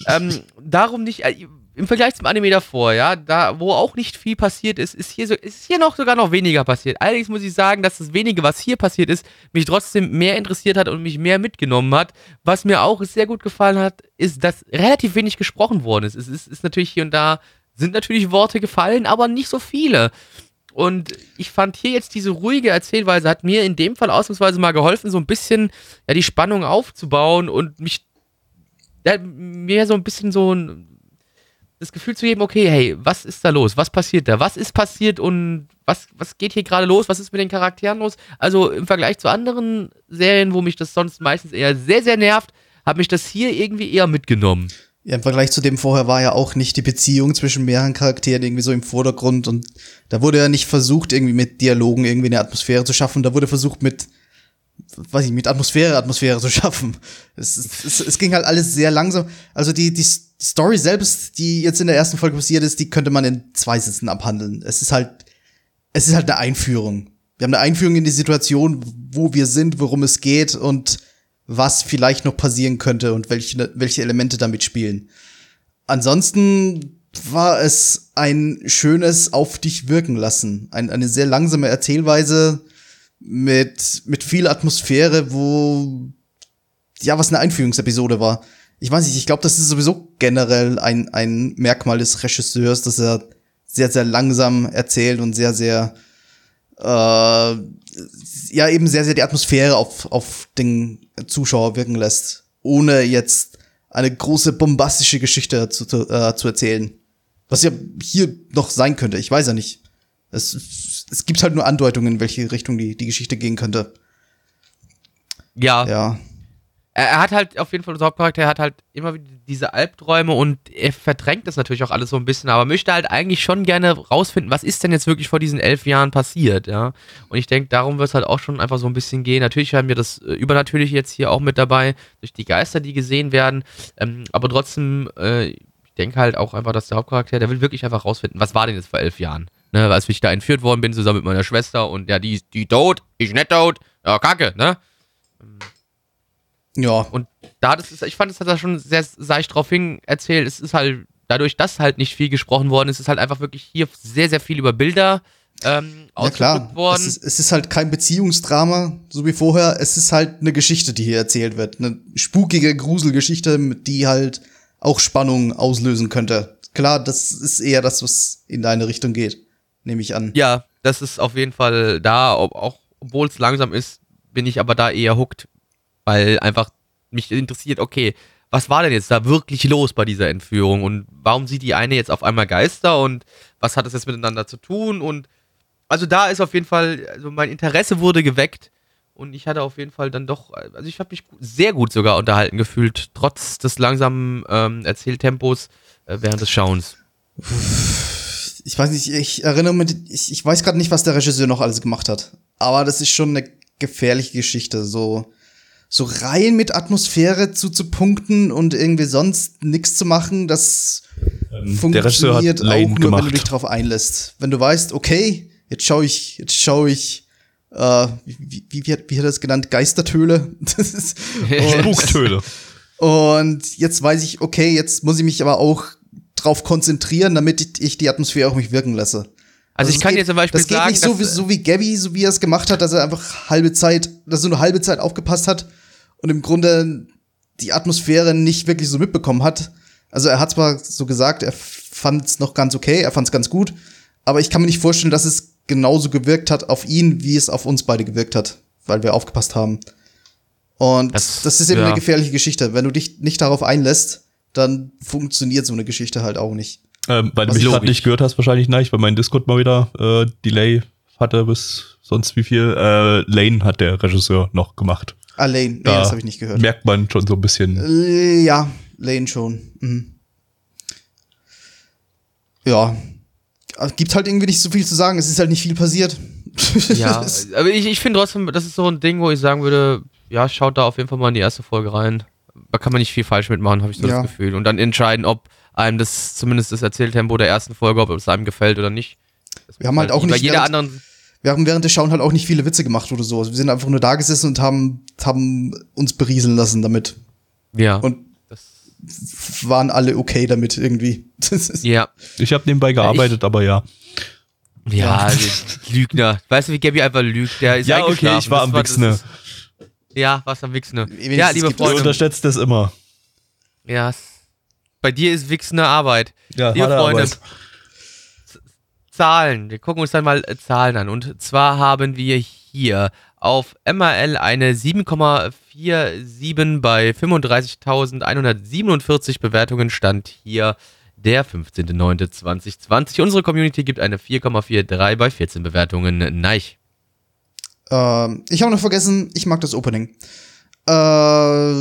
ähm, darum nicht, äh, im Vergleich zum Anime davor, ja, da, wo auch nicht viel passiert ist, ist hier, so, ist hier noch sogar noch weniger passiert. Allerdings muss ich sagen, dass das wenige, was hier passiert ist, mich trotzdem mehr interessiert hat und mich mehr mitgenommen hat. Was mir auch sehr gut gefallen hat, ist, dass relativ wenig gesprochen worden ist. Es ist, ist natürlich hier und da, sind natürlich Worte gefallen, aber nicht so viele. Und ich fand hier jetzt diese ruhige Erzählweise hat mir in dem Fall ausnahmsweise mal geholfen, so ein bisschen ja, die Spannung aufzubauen und mich ja, mir so ein bisschen so ein, das Gefühl zu geben, okay, hey, was ist da los? Was passiert da? Was ist passiert und was, was geht hier gerade los? Was ist mit den Charakteren los? Also im Vergleich zu anderen Serien, wo mich das sonst meistens eher sehr, sehr nervt, hat mich das hier irgendwie eher mitgenommen. Ja, im Vergleich zu dem vorher war ja auch nicht die Beziehung zwischen mehreren Charakteren irgendwie so im Vordergrund und da wurde ja nicht versucht, irgendwie mit Dialogen irgendwie eine Atmosphäre zu schaffen. Da wurde versucht, mit, weiß ich, mit Atmosphäre Atmosphäre zu <laughs> schaffen. Es, es, es, ging halt alles sehr langsam. Also die, die, die Story selbst, die jetzt in der ersten Folge passiert ist, die könnte man in zwei Sätzen abhandeln. Es ist halt, es ist halt eine Einführung. Wir haben eine Einführung in die Situation, wo wir sind, worum es geht und was vielleicht noch passieren könnte und welche, welche Elemente damit spielen. Ansonsten war es ein schönes Auf dich wirken lassen. Ein, eine sehr langsame Erzählweise mit, mit viel Atmosphäre, wo, ja, was eine Einführungsepisode war. Ich weiß nicht, ich glaube, das ist sowieso generell ein, ein Merkmal des Regisseurs, dass er sehr, sehr langsam erzählt und sehr, sehr, äh, ja, eben sehr, sehr die Atmosphäre auf, auf den Zuschauer wirken lässt, ohne jetzt eine große bombastische Geschichte zu, äh, zu erzählen. Was ja hier noch sein könnte, ich weiß ja nicht. Es, es gibt halt nur Andeutungen, in welche Richtung die, die Geschichte gehen könnte. Ja, Ja. er, er hat halt auf jeden Fall, unser Hauptcharakter er hat halt immer wieder diese Albträume und er verdrängt das natürlich auch alles so ein bisschen, aber möchte halt eigentlich schon gerne rausfinden, was ist denn jetzt wirklich vor diesen elf Jahren passiert, ja. Und ich denke, darum wird es halt auch schon einfach so ein bisschen gehen. Natürlich haben wir das äh, Übernatürliche jetzt hier auch mit dabei, durch die Geister, die gesehen werden, ähm, aber trotzdem, äh, ich denke halt auch einfach, dass der Hauptcharakter, der will wirklich einfach rausfinden, was war denn jetzt vor elf Jahren? Ne, als ich da entführt worden bin, zusammen mit meiner Schwester und ja, die, die tot, ich nicht tot, ja, kacke, ne? Ja. Und da das ist, ich fand, es hat da schon sehr seicht drauf hin erzählt. Es ist halt, dadurch, dass halt nicht viel gesprochen worden ist, ist halt einfach wirklich hier sehr, sehr viel über Bilder ähm, Ja klar, worden. es ist, es ist halt kein Beziehungsdrama, so wie vorher. Es ist halt eine Geschichte, die hier erzählt wird. Eine spukige Gruselgeschichte, die halt auch Spannung auslösen könnte. Klar, das ist eher das, was in deine Richtung geht, nehme ich an. ja, das ist auf jeden Fall da, ob, auch obwohl es langsam ist, bin ich aber da eher hooked, weil einfach mich interessiert, okay, was war denn jetzt da wirklich los bei dieser Entführung und warum sieht die eine jetzt auf einmal Geister und was hat das jetzt miteinander zu tun und also da ist auf jeden Fall, also mein Interesse wurde geweckt und ich hatte auf jeden Fall dann doch, also ich habe mich sehr gut sogar unterhalten gefühlt, trotz des langsamen ähm, Erzähltempos äh, während des Schauens. Ich weiß nicht, ich erinnere mich, ich, ich weiß gerade nicht, was der Regisseur noch alles gemacht hat. Aber das ist schon eine gefährliche Geschichte. So, so rein mit Atmosphäre zu, zu punkten und irgendwie sonst nichts zu machen, das Ähm, funktioniert auch nur, wenn gemacht. du dich drauf einlässt. Wenn du weißt, okay, jetzt schaue ich, jetzt schaue ich, äh, wie, wie, wie, hat, wie hat er das genannt? Geistertöle. <laughs> Das ist, <laughs> und, Spuktöle. und jetzt weiß ich, okay, jetzt muss ich mich aber auch drauf konzentrieren, damit ich, ich die Atmosphäre auf mich wirken lasse. Also ich es kann geht, dir zum Beispiel das geht sagen, nicht so wie, so wie Gabby, so wie er es gemacht hat, dass er einfach halbe Zeit, dass er nur halbe Zeit aufgepasst hat und im Grunde die Atmosphäre nicht wirklich so mitbekommen hat. Also er hat zwar so gesagt, er fand es noch ganz okay, er fand es ganz gut, aber ich kann mir nicht vorstellen, dass es genauso gewirkt hat auf ihn, wie es auf uns beide gewirkt hat, weil wir aufgepasst haben. Und das, Das- ist eben ja. eine gefährliche Geschichte. Wenn du dich nicht darauf einlässt, dann funktioniert so eine Geschichte halt auch nicht. Ähm, weil du Was mich ist gerade nicht gehört hast, wahrscheinlich nicht, weil mein Discord mal wieder äh, Delay hatte bis sonst wie viel. Äh, Lane hat der Regisseur noch gemacht. Allein, nee, Da das habe ich nicht gehört. Merkt man schon so ein bisschen. Äh, ja, Lane schon. Mhm. Ja. Gibt halt irgendwie nicht so viel zu sagen. Es ist halt nicht viel passiert. <laughs> Ja, aber ich, ich finde trotzdem, das ist so ein Ding, wo ich sagen würde, ja, schaut da auf jeden Fall mal in die erste Folge rein. Da kann man nicht viel falsch mitmachen, habe ich so Ja. das Gefühl. Und dann entscheiden, ob einem das, zumindest das Erzähltempo der ersten Folge, ob es einem gefällt oder nicht. Das Wir haben halt auch wie bei nicht jeder während- anderen. wir haben während des Schauen halt auch nicht viele Witze gemacht oder so. Also wir sind einfach nur da gesessen und haben, haben uns berieseln lassen damit. Ja. Und das, waren alle okay damit irgendwie. Das <laughs> ist, ja. Ich habe nebenbei gearbeitet, aber ja. Ja, die Lügner. Weißt du, wie Gabby einfach lügt? Der ist Ja, okay, ich war Das am Wichsne. ist- Ja, warst am Wichsne. Wenigstens Ja, liebe es- Du Freunde. unterschätzt das immer. Ja, bei dir ist Wichsne Arbeit. Ja, Liebe Freunde, Arbeit. Zahlen. Wir gucken uns dann mal äh, Zahlen an. Und zwar haben wir hier auf MRL eine 7,47 bei 35.147 Bewertungen. Stand hier der 15.09.2020. Unsere Community gibt eine 4,43 bei 14 Bewertungen. Neich. Ähm, ich habe noch vergessen, ich mag das Opening. Äh,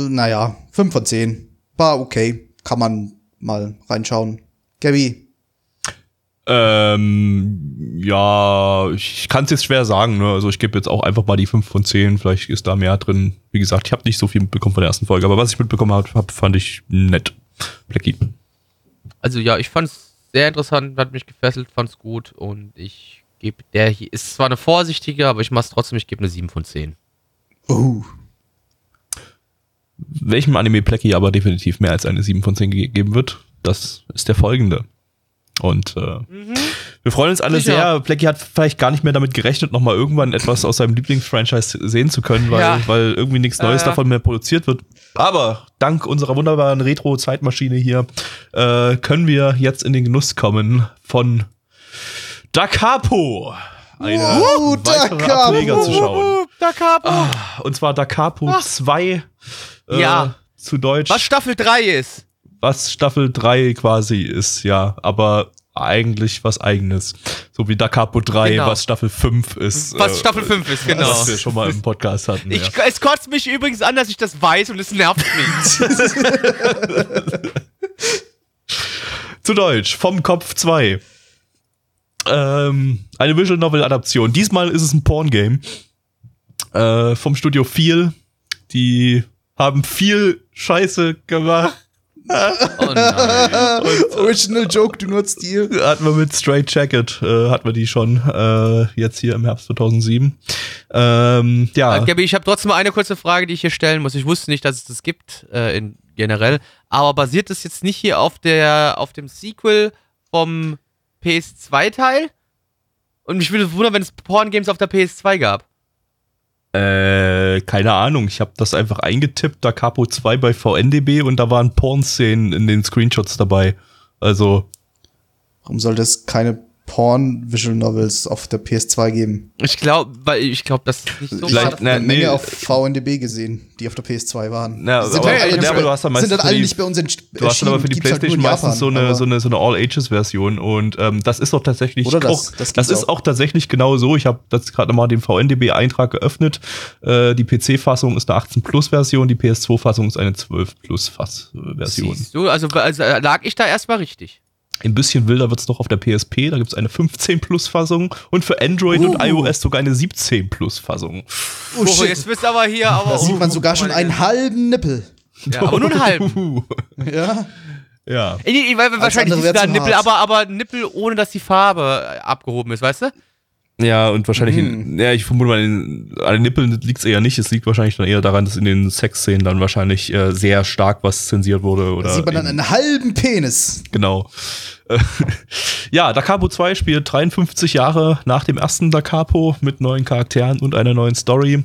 naja, 5 von 10. War okay. Kann man mal reinschauen. Gabby, Ähm, ja, ich kann es jetzt schwer sagen. Ne? Also ich gebe jetzt auch einfach mal die 5 von 10. Vielleicht ist da mehr drin. Wie gesagt, ich habe nicht so viel mitbekommen von der ersten Folge, aber was ich mitbekommen habe, hab, fand ich nett. Blackie. Also ja, ich fand es sehr interessant, hat mich gefesselt, fand es gut und ich gebe der hier, ist zwar eine vorsichtige, aber ich mache es trotzdem, ich gebe eine 7 von 10. oh, Welchem Anime Blackie aber definitiv mehr als eine 7 von 10 gegeben wird, das ist der folgende. Und äh, wir freuen uns alle Sicher. sehr. Blackie hat vielleicht gar nicht mehr damit gerechnet, nochmal irgendwann etwas aus seinem Lieblingsfranchise sehen zu können, weil, Ja. weil irgendwie nichts Neues Äh. davon mehr produziert wird. Aber dank unserer wunderbaren Retro-Zeitmaschine hier äh, können wir jetzt in den Genuss kommen von Da Capo. Eine Wow, Da Capo. Ableger zu schauen. Da Capo. Und zwar Da Capo 2. Äh, Ja. Zu Deutsch. Was Staffel 3 ist. was Staffel 3 quasi ist, ja, aber eigentlich was eigenes. So wie Da Capo 3, Genau. was Staffel 5 ist. Was äh, Staffel 5 ist, genau. Was wir schon mal im Podcast hatten. Ich, ja. Es kotzt mich übrigens an, dass ich das weiß und es nervt mich. <laughs> Zu Deutsch, vom Kopf 2. Ähm, eine Visual Novel Adaption. Diesmal ist es ein Porn-Game. Äh, vom Studio Feel. Die haben viel Scheiße gemacht. oh nein. Original Joke, do not steal. hatten wir mit Straight Jacket, äh, hatten wir die schon äh, jetzt hier im Herbst 2007. Ähm, ja, Gabi, ich habe trotzdem mal eine kurze Frage, die ich hier stellen muss. Ich wusste nicht, dass es das gibt, äh, in, generell. Aber basiert das jetzt nicht hier auf der, auf dem Sequel vom PS2-Teil? Und mich würde wundern, wenn es Porn-Games auf der PS2 gab. äh, keine Ahnung, ich habe das einfach eingetippt, da Capo 2 bei VNDB und da waren Porn-Szenen in den Screenshots dabei. Also, Warum sollte es keine Porn-Visual Novels auf der PS2 geben? Ich glaube, weil ich glaube, das ist nicht so. Ich habe eine Menge nee. auf VNDB gesehen, die auf der PS2 waren. Na, sind aber- halt alle ja, aber du hast dann sind meistens halt für alle die- nicht bei uns in du hast dann aber für die Playstation meistens so eine, so eine, so eine All-Ages-Version und ähm, das ist doch tatsächlich Oder das, auch, das das, ist auch. auch tatsächlich genau so. Ich habe das gerade nochmal den VNDB-Eintrag geöffnet. Äh, die PC-Fassung ist eine 18-Plus-Version, die PS2-Fassung ist eine 12-Plus-Version. Siehst du, also, also äh, lag ich da erstmal richtig. Ein bisschen wilder wird's noch auf der PSP, da gibt's eine 15-Plus-Fassung und für Android und Uh. iOS sogar eine 17-Plus-Fassung. Oh, Oh, shit. jetzt bist du aber hier, aber. Da sieht man oh, sogar schon einen halben Nippel. Ja, aber nur einen halben. Uh, <laughs> Ja. ja. Ich, ich, weil, wahrscheinlich ist da ein Nippel, aber, aber Nippel, ohne dass die Farbe abgehoben ist, weißt du? Ja, und wahrscheinlich, Mhm. in, ja, ich vermute mal, in, an den Nippeln liegt's eher nicht. Es liegt wahrscheinlich dann eher daran, dass in den Sexszenen dann wahrscheinlich äh, sehr stark was zensiert wurde. Oder Da sieht man dann eben- einen halben Penis. Genau. Äh, <laughs> ja, Da Capo 2 spielt 53 Jahre nach dem ersten Da Capo mit neuen Charakteren und einer neuen Story.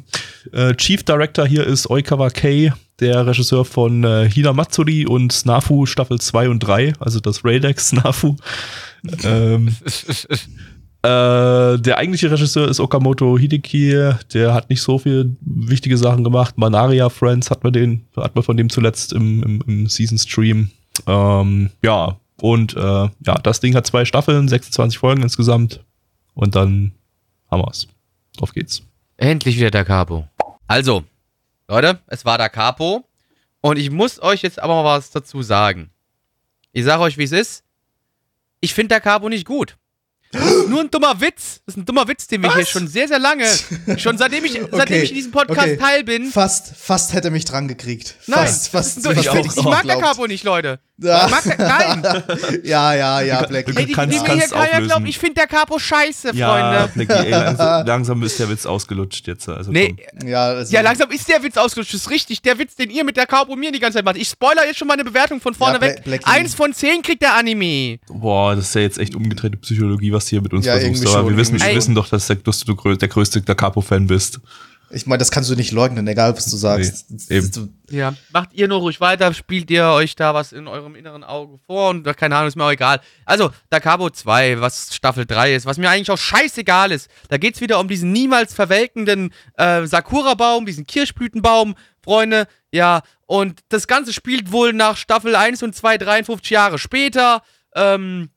Äh, Chief Director hier ist Oikawa Kei, der Regisseur von äh, Hina Matsuri und Snafu Staffel 2 und 3, also das Raydex Snafu. <laughs> ähm, Äh, der eigentliche Regisseur ist Okamoto Hideki. Der hat nicht so viele wichtige Sachen gemacht. Manaria Friends hat man den, hat man von dem zuletzt im, im, im Season Stream. Ähm, ja, und äh, ja, das Ding hat zwei Staffeln, 26 Folgen insgesamt. Und dann haben wir's. Auf geht's. Endlich wieder der Capo. Also, Leute, es war der Capo. Und ich muss euch jetzt aber mal was dazu sagen. Ich sage euch, wie es ist. Ich finde der Capo nicht gut. Das <gasps> ist nur ein dummer Witz. Das ist ein dummer Witz, den wir hier schon sehr, sehr lange, <laughs> schon seitdem ich, seitdem Okay, ich in diesem Podcast okay. Teil bin. Fast, fast hätte er mich dran gekriegt. Nein, fast, fast. Ich, fast find, hätte ich mag der. Capo nicht, Leute. Ja. <laughs> Ich mag der, nein. <laughs> Ja, ja, ja, Black. Ey, die, kannst- die mir hier kannst keiner glaubt, ich finde der Capo scheiße, Freunde. Blackie, ey, langsam, langsam ist der Witz ausgelutscht jetzt. Also Nee. Ja, also, ja, langsam ist der Witz ausgelutscht. Das ist richtig. Der Witz, den ihr mit der Capo mir die ganze Zeit macht. Ich spoiler jetzt schon meine Bewertung von vorne Ja, weg. Blackie. Eins von zehn kriegt der Anime. Boah, das ist ja jetzt echt umgedrehte Psychologie, was du hier mit uns Ja, versuchst. Aber schon, wir wissen, wir wissen doch, dass, der, dass du der größte der Capo-Fan bist. Ich meine, das kannst du nicht leugnen, egal was du sagst. Nee, eben. Ja, macht ihr nur ruhig weiter, spielt ihr euch da was in eurem inneren Auge vor und keine Ahnung, ist mir auch egal. Also, Da Cabo 2, was Staffel 3 ist, was mir eigentlich auch scheißegal ist. Da geht's wieder um diesen niemals verwelkenden äh, Sakura-Baum, diesen Kirschblütenbaum, Freunde, ja, und das Ganze spielt wohl nach Staffel 1 und 2 53 Jahre später, ähm,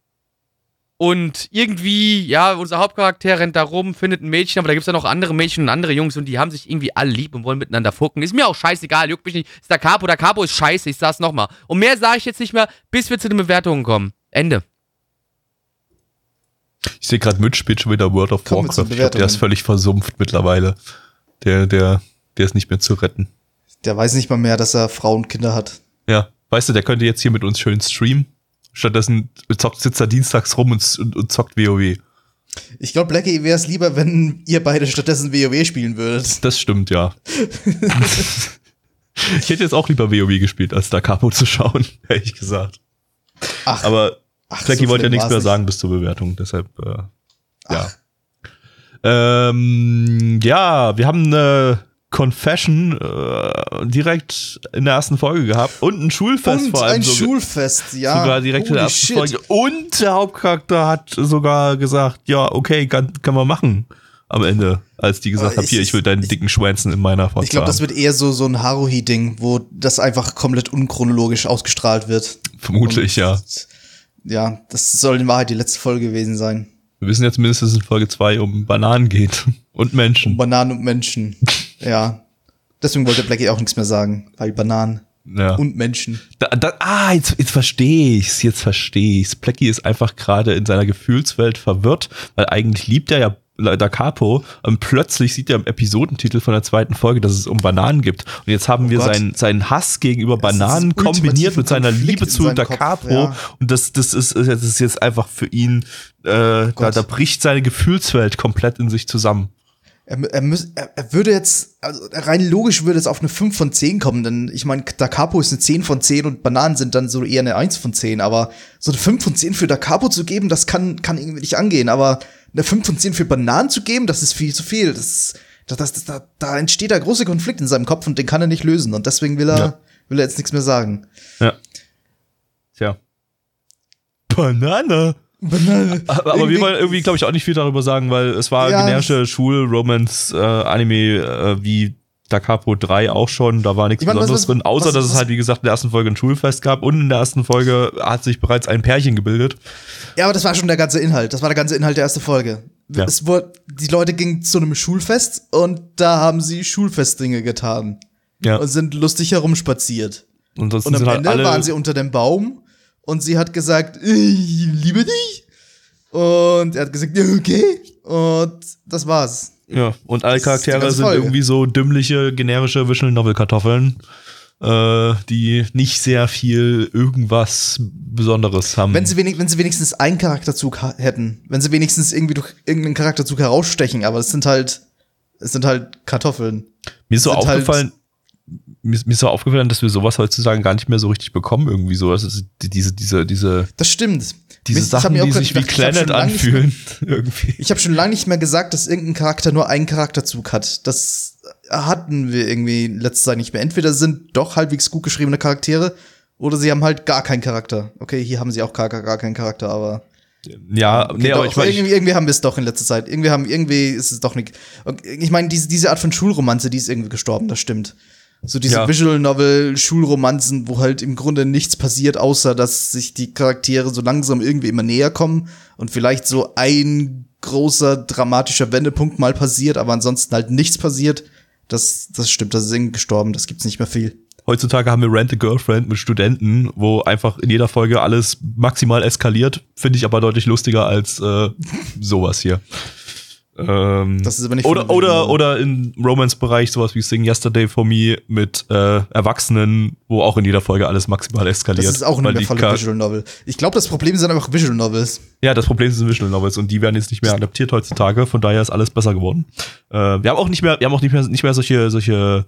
und irgendwie, ja, unser Hauptcharakter rennt da rum, findet ein Mädchen, aber da gibt's ja noch andere Mädchen und andere Jungs und die haben sich irgendwie alle lieb und wollen miteinander fucken. Ist mir auch scheißegal, juckt mich nicht. Ist der Capo, der Capo ist scheiße, ich sag's nochmal. Und mehr sage ich jetzt nicht mehr, bis wir zu den Bewertungen kommen. Ende. Ich sehe gerade, Mitch spielt schon wieder World of Kommen Warcraft. Ich glaub, der ist völlig versumpft mittlerweile. Der, der, der ist nicht mehr zu retten. Der weiß nicht mal mehr, dass er Frauen und Kinder hat. Ja, weißt du, der könnte jetzt hier mit uns schön streamen. Stattdessen zockt, sitzt er dienstags rum und, und, und zockt WoW. Ich glaube, Blackie wäre es lieber, wenn ihr beide stattdessen WoW spielen würdet. Das stimmt, ja. <laughs> ich hätte jetzt auch lieber WoW gespielt, als da Capo zu schauen, <laughs> ehrlich gesagt. Ach, Aber ach, Blackie so wollte ja nichts mehr nicht. sagen bis zur Bewertung, deshalb, äh, ja. Ähm, ja, wir haben eine Confession äh, direkt in der ersten Folge gehabt und ein Schulfest Und vor allem ein sogar- Schulfest, ja. sogar direkt in der Holy ersten shit. Folge. Und der Hauptcharakter hat sogar gesagt, ja, okay, kann, kann man machen am Ende, als die gesagt haben, hier, ich will deinen ich- dicken Schwänzen in meiner Fotze Ich glaube, das wird eher so, so ein Haruhi-Ding, wo das einfach komplett unchronologisch ausgestrahlt wird. Vermutlich, ja. Und, Ja, das soll in Wahrheit die letzte Folge gewesen sein. Wir wissen jetzt mindestens, dass es in Folge 2 um Bananen geht <laughs> und Menschen. Bananen und Menschen. <laughs> ja. Deswegen wollte Blackie auch nichts mehr sagen, weil Bananen Ja. und Menschen. Da, da, ah, jetzt, jetzt verstehe ich's, jetzt verstehe ich's. Plecky ist einfach gerade in seiner Gefühlswelt verwirrt, weil eigentlich liebt er ja Da Capo und plötzlich sieht er im Episodentitel von der zweiten Folge, dass es um Bananen gibt. Und jetzt haben Oh wir Gott. seinen, seinen Hass gegenüber ist Bananen kombiniert mit seiner Konflikt Liebe zu Da Capo. ja. Und das, das, ist, das ist jetzt einfach für ihn, äh, da, Gott. da bricht seine Gefühlswelt komplett in sich zusammen. Er, er, müß, er, er würde jetzt, also rein logisch würde es auf eine 5 von 10 kommen, denn ich meine, Da Capo ist eine 10 von 10 und Bananen sind dann so eher eine 1 von 10, aber so eine 5 von 10 für Da Capo zu geben, das kann, kann irgendwie nicht angehen, aber eine 5 von 10 für Bananen zu geben, das ist viel zu viel. Das, das, das, das, da, da entsteht der große Konflikt in seinem Kopf und den kann er nicht lösen und deswegen will er, Ja. will er jetzt nichts mehr sagen. Ja. Tja. Banane. Aber, aber wir wollen irgendwie, glaube ich, auch nicht viel darüber sagen, weil es war Ja. generische Schul-Romance-Anime äh, wie Da Capo 3 auch schon. Da war nichts Ich mein, Besonderes was- drin, außer was- dass es was- halt, wie gesagt, in der ersten Folge ein Schulfest gab und in der ersten Folge hat sich bereits ein Pärchen gebildet. Ja, aber das war schon der ganze Inhalt. Das war der ganze Inhalt der ersten Folge. Ja. Es wurde, die Leute gingen zu einem Schulfest und da haben sie Schulfestdinge getan Ja. und sind lustig herumspaziert. Und, Und am halt Ende alle. waren sie unter dem Baum und sie hat gesagt, ich liebe dich. Und er hat gesagt, ja, okay. Und das war's. ja, und alle Charaktere sind irgendwie so dümmliche, generische Visual Novel Kartoffeln, äh, die nicht sehr viel irgendwas Besonderes haben. Wenn sie, wenig, wenn sie wenigstens einen Charakterzug ha- hätten, wenn sie wenigstens irgendwie durch irgendeinen Charakterzug herausstechen, aber es sind halt, es sind halt Kartoffeln. Mir ist so halt- aufgefallen, mir, ist- mir ist so aufgefallen, dass wir sowas heutzutage gar nicht mehr so richtig bekommen, irgendwie so. Also die- diese, diese, diese, Das stimmt. diese hab Sachen, die sich wie gedacht, hab Planet nicht mehr- anfühlen, <laughs> irgendwie. Ich habe schon lange nicht mehr gesagt, dass irgendein Charakter nur einen Charakterzug hat. Das hatten wir irgendwie in letzter Zeit nicht mehr. Entweder sind doch halbwegs gut geschriebene Charaktere oder sie haben halt gar keinen Charakter. Okay, hier haben sie auch gar, gar, gar keinen Charakter, aber Ja, nee, Okay, aber doch, ich meine, irgendwie, irgendwie haben wir es doch in letzter Zeit. Irgendwie haben, irgendwie ist es doch nicht. Ich meine, diese, diese Art von Schulromanze, die ist irgendwie gestorben, das stimmt. So diese Ja. Visual Novel Schulromanzen, wo halt im Grunde nichts passiert, außer dass sich die Charaktere so langsam irgendwie immer näher kommen und vielleicht so ein großer dramatischer Wendepunkt mal passiert, aber ansonsten halt nichts passiert. Das, das stimmt, das ist irgendwie gestorben, das gibt's nicht mehr viel. heutzutage haben wir Rent a Girlfriend mit Studenten, wo einfach in jeder Folge alles maximal eskaliert. Finde ich aber deutlich lustiger als äh, sowas hier. Ähm, Das ist aber nicht oder, oder, oder im Romance-Bereich sowas wie Sing Yesterday for Me mit äh, Erwachsenen, wo auch in jeder Folge alles maximal eskaliert. Das ist auch nicht mehr Char- Visual Novel. Ich glaube, das Problem sind einfach Visual Novels. Ja, das Problem sind Visual Novels und die werden jetzt nicht mehr adaptiert heutzutage, von daher ist alles besser geworden. Äh, wir haben auch nicht mehr, wir haben auch nicht mehr, nicht mehr solche, solche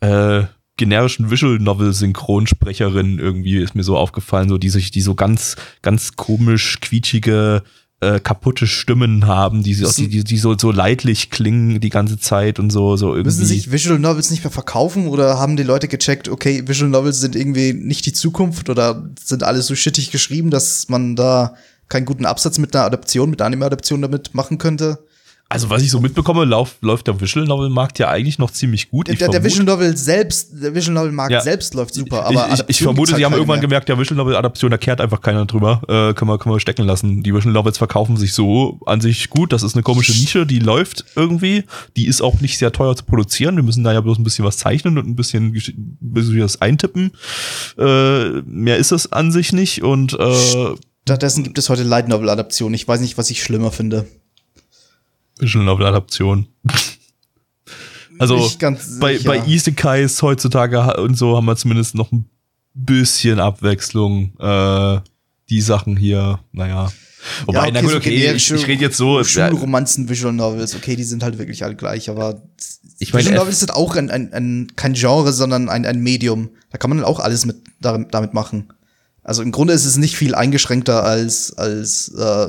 äh, generischen Visual Novel Synchronsprecherinnen irgendwie, ist mir so aufgefallen, so die sich, die so ganz, ganz komisch, quietschige, äh, kaputte Stimmen haben, die, die, die, die so, so leidlich klingen die ganze Zeit und so, so irgendwie. Müssen sich Visual Novels nicht mehr verkaufen oder haben die Leute gecheckt, okay, Visual Novels sind irgendwie nicht die Zukunft oder sind alles so shittig geschrieben, dass man da keinen guten Absatz mit einer Adaption, mit einer Anime-Adaption damit machen könnte? Also was ich so mitbekomme, lauf, läuft der Visual Novel Markt ja eigentlich noch ziemlich gut. Der, Ich der vermute- Visual Novel selbst, der Visual Novel Markt Ja. selbst läuft super, ich, aber ich, ich Adaption vermute, halt sie haben irgendwann mehr. gemerkt, der Visual Novel Adaption, da kehrt einfach keiner drüber. Äh, können wir können wir stecken lassen. Die Visual Novels verkaufen sich so an sich gut. Das ist eine komische Nische, die läuft irgendwie. Die ist auch nicht sehr teuer zu produzieren. Wir müssen da ja bloß ein bisschen was zeichnen und ein bisschen, ein bisschen das eintippen. Äh, mehr ist es an sich nicht und äh, Stattdessen gibt es heute Light Novel Adaptionen. Ich weiß nicht, was ich schlimmer finde. Visual Novel Adaption. <laughs> Also bei, bei Isekais heutzutage und so haben wir zumindest noch ein bisschen Abwechslung. Äh, die Sachen hier, naja. Wobei, Ja, na gut, so okay, ich, generische ich rede jetzt so. Ja, Schulromanzen, Visual Novels, okay, die sind halt wirklich alle gleich, aber Ich meine, Visual Novels sind auch ein, ein, ein, kein Genre, sondern ein, ein Medium. Da kann man dann auch alles mit, damit, damit machen. Also im Grunde ist es nicht viel eingeschränkter als, als äh,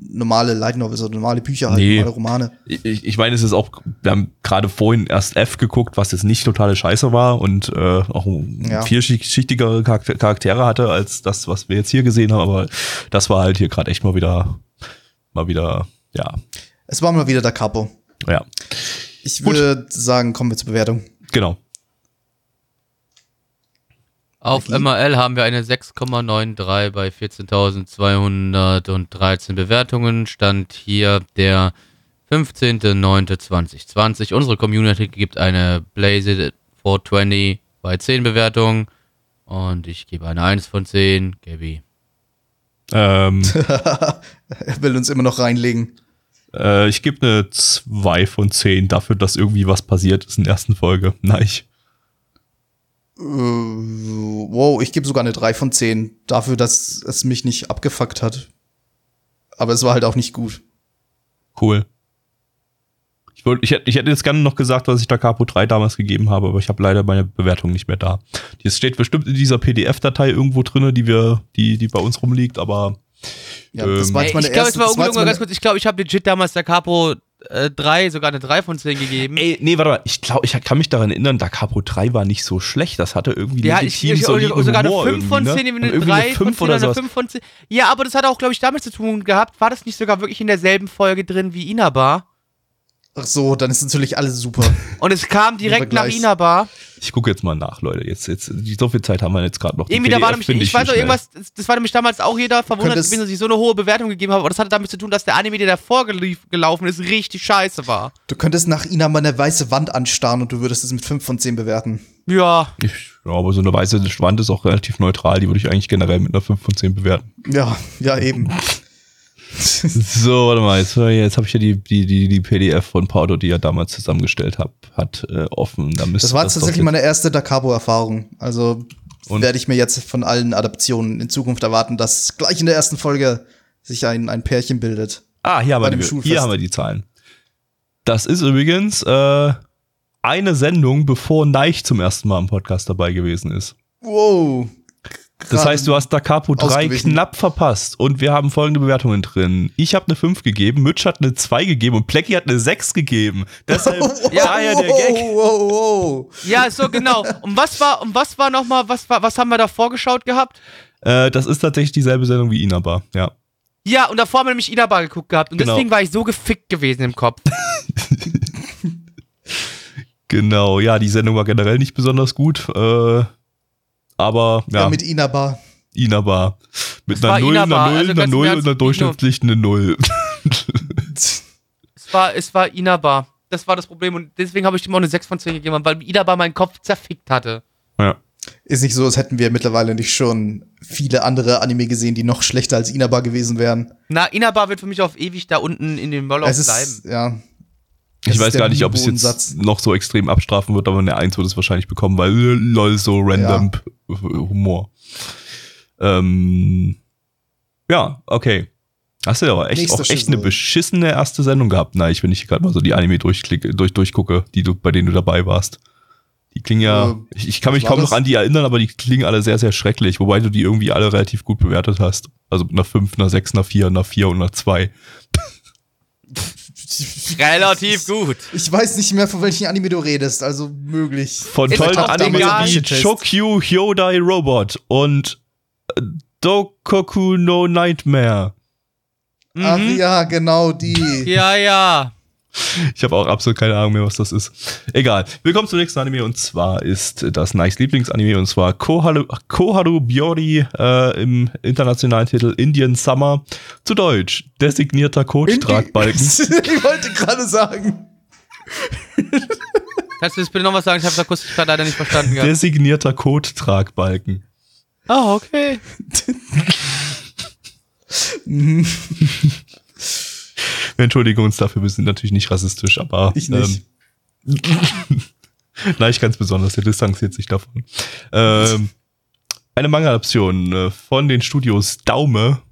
normale Light Novels oder normale Bücher, halt, Nee. normale Romane. ich, ich meine, es ist auch, wir haben gerade vorhin erst F geguckt, was jetzt nicht totale Scheiße war und äh, auch Ja. vielschichtigere Charakter- Charaktere hatte als das, was wir jetzt hier gesehen haben, aber das war halt hier gerade echt mal wieder, mal wieder, ja, Es war mal wieder der Capo. ja, Ich Gut. würde sagen, kommen wir zur Bewertung. genau. Auf MRL haben wir eine 6,93 bei 14.213 Bewertungen. Stand hier der 15.09.2020. Unsere Community gibt eine Blaze 420 bei 10 Bewertungen. Und ich gebe eine 1 von 10. Gaby. Ähm, <laughs> Er will uns immer noch reinlegen. äh, ich gebe eine 2 von 10 dafür, dass irgendwie was passiert ist in der ersten Folge. Nein. Äh, wow, ich gebe sogar eine 3 von 10 dafür, dass es mich nicht abgefuckt hat. Aber es war halt auch nicht gut. Cool. Ich, wollt, ich, hätte, ich hätte jetzt gerne noch gesagt, was ich da Capo 3 damals gegeben habe, aber ich habe leider meine Bewertung nicht mehr da. Die steht bestimmt in dieser PDF-Datei irgendwo drinne, die wir, die, die bei uns rumliegt, aber Ja, das Ähm, war jetzt meine ich glaube, es erste. war das war ungelogen, jetzt mal meine- ganz kurz. Ich glaube, ich habe legit damals der Capo äh, 3, sogar eine 3 von 10 gegeben. Ey, nee, warte mal, ich glaube, ich kann mich daran erinnern, Da Capo 3 war nicht so schlecht. Das hatte irgendwie Ja, ich, legitim ich, soliden ich sogar eine Humor 5 von irgendwie, 10, ne? eine Und irgendwie 3 eine von 5 10 oder oder eine sowas. 5 von 10. Ja, aber das hat auch, glaube ich, damit zu tun gehabt. War das nicht sogar wirklich in derselben Folge drin wie Inabar? Ach so, dann ist natürlich alles super. <laughs> Und es kam direkt nach Inabar. Ich gucke jetzt mal nach, Leute. Jetzt, jetzt, so viel Zeit haben wir jetzt gerade noch. Irgendwie, da war nämlich, finde ich, weiß noch, irgendwas, das, das war nämlich damals auch jeder verwundert gewesen, dass ich so eine hohe Bewertung gegeben habe. Aber das hatte damit zu tun, dass der Anime, der davor gelief, gelaufen ist, richtig scheiße war. Du könntest nach Ina mal eine weiße Wand anstarren und du würdest es mit 5 von 10 bewerten. Ja, Ich, ja, aber so eine weiße Wand ist auch relativ neutral. Die würde ich eigentlich generell mit einer 5 von 10 bewerten. Ja, ja, eben. <laughs> So, warte mal, jetzt, jetzt habe ich ja die, die, die, die PDF von Paudo, die er damals zusammengestellt hab, hat, äh, offen. Da Das war doch tatsächlich meine erste Dakabo-Erfahrung. Also Und? werde ich mir jetzt von allen Adaptionen in Zukunft erwarten, dass gleich in der ersten Folge sich ein, ein Pärchen bildet. Ah, hier haben, wir die, Schulfest. hier haben wir die Zahlen. Das ist übrigens äh, eine Sendung, bevor Neich zum ersten Mal im Podcast dabei gewesen ist. Wow. Das heißt, du hast Da Capo 3 ausgewichen. knapp verpasst und wir haben folgende Bewertungen drin. Ich habe eine 5 gegeben, Mitch hat eine 2 gegeben und Plecky hat eine 6 gegeben. Deshalb <laughs> daher der Gag. Wow, wow, wow. ja, so genau. Und was war, und was war nochmal, was war, was haben wir da vorgeschaut gehabt? Äh, das ist tatsächlich dieselbe Sendung wie Inaba, ja. Ja, und davor haben wir nämlich Inaba geguckt gehabt. Und Genau. deswegen war ich so gefickt gewesen im Kopf. <laughs> <laughs> Genau, ja, die Sendung war generell nicht besonders gut. Äh, aber Ja, ja, mit Inaba. Inaba. Mit Es einer war 0, Inaba, einer 0, also einer 0 und einer durchschnittlichen eine 0. Es war, es war Inaba. Das war das Problem. Und deswegen habe ich ihm auch eine 6 von 10 gegeben, weil Inaba meinen Kopf zerfickt hatte. ja. Ist nicht so, als hätten wir mittlerweile nicht schon viele andere Anime gesehen, die noch schlechter als Inaba gewesen wären. Na, Inaba wird für mich auf ewig da unten in dem Moloch bleiben. ist, ja. Ich weiß gar nicht, ob es jetzt noch so extrem abstrafen wird, aber eine 1 wird es wahrscheinlich bekommen, weil äh, lol, so random äh, Humor. Ähm, ja, okay. Hast du aber echt, auch echt Schüssel. eine beschissene erste Sendung gehabt. Na, ich, wenn ich gerade mal so die Anime durchklicke, durch, durchgucke, die du, bei denen du dabei warst. Die klingen ja, Äh, ich, ich kann mich kaum noch an die erinnern, aber die klingen alle sehr, sehr schrecklich, wobei du die irgendwie alle relativ gut bewertet hast. Also einer 5, einer 6, einer 4, einer 4 und einer 2. <laughs> Relativ gut. Ich weiß nicht mehr, von welchen Anime du redest, also möglich. Von tollen Anime wie Chokyu Hyodai Robot und äh, Dokoku no Nightmare. Ach ja, genau die. Ja, ja. Ich habe auch absolut keine Ahnung mehr, was das ist. Egal. Willkommen zum nächsten Anime und zwar ist das Nice Lieblingsanime und zwar Koharu, Koharu Biori äh, im internationalen Titel Indian Summer. Zu Deutsch designierter Coach-Tragbalken. <laughs> ich wollte gerade sagen. Kannst du das bitte noch was sagen? Ich habe da kurz gerade leider nicht verstanden gehabt. Designierter Code-Tragbalken. Ah, okay. <laughs> Wir entschuldigen uns dafür, wir sind natürlich nicht rassistisch, aber Ich nicht. Ähm, <laughs> Nein, ich ganz besonders, der distanziert sich davon. Ähm, eine Manga-Adaption äh, von den Studios Daume,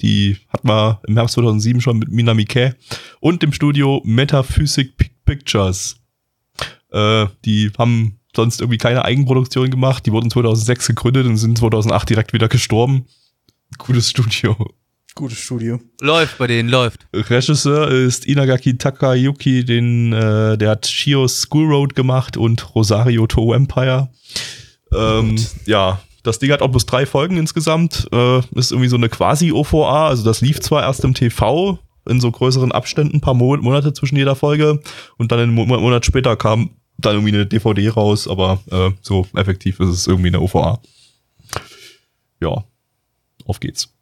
die hat man im Herbst 2007 schon mit Minamike und dem Studio Metaphysic Pic- Pictures. Äh, die haben sonst irgendwie keine Eigenproduktion gemacht, die wurden 2006 gegründet und sind 2008 direkt wieder gestorben. Gutes Studio. Gutes Studio. Läuft bei denen, läuft. Regisseur ist Inagaki Takayuki, den, äh, der hat Shio's School Road gemacht und Rosario To Empire. Ähm, ja, das Ding hat auch bloß drei Folgen insgesamt. Äh, ist irgendwie so eine quasi-OVA. Also das lief zwar erst im TV in so größeren Abständen, ein paar Mo Monate zwischen jeder Folge und dann einen Mo Monat später kam dann irgendwie eine DVD raus, aber äh, so effektiv ist es irgendwie eine OVA. Ja, auf geht's.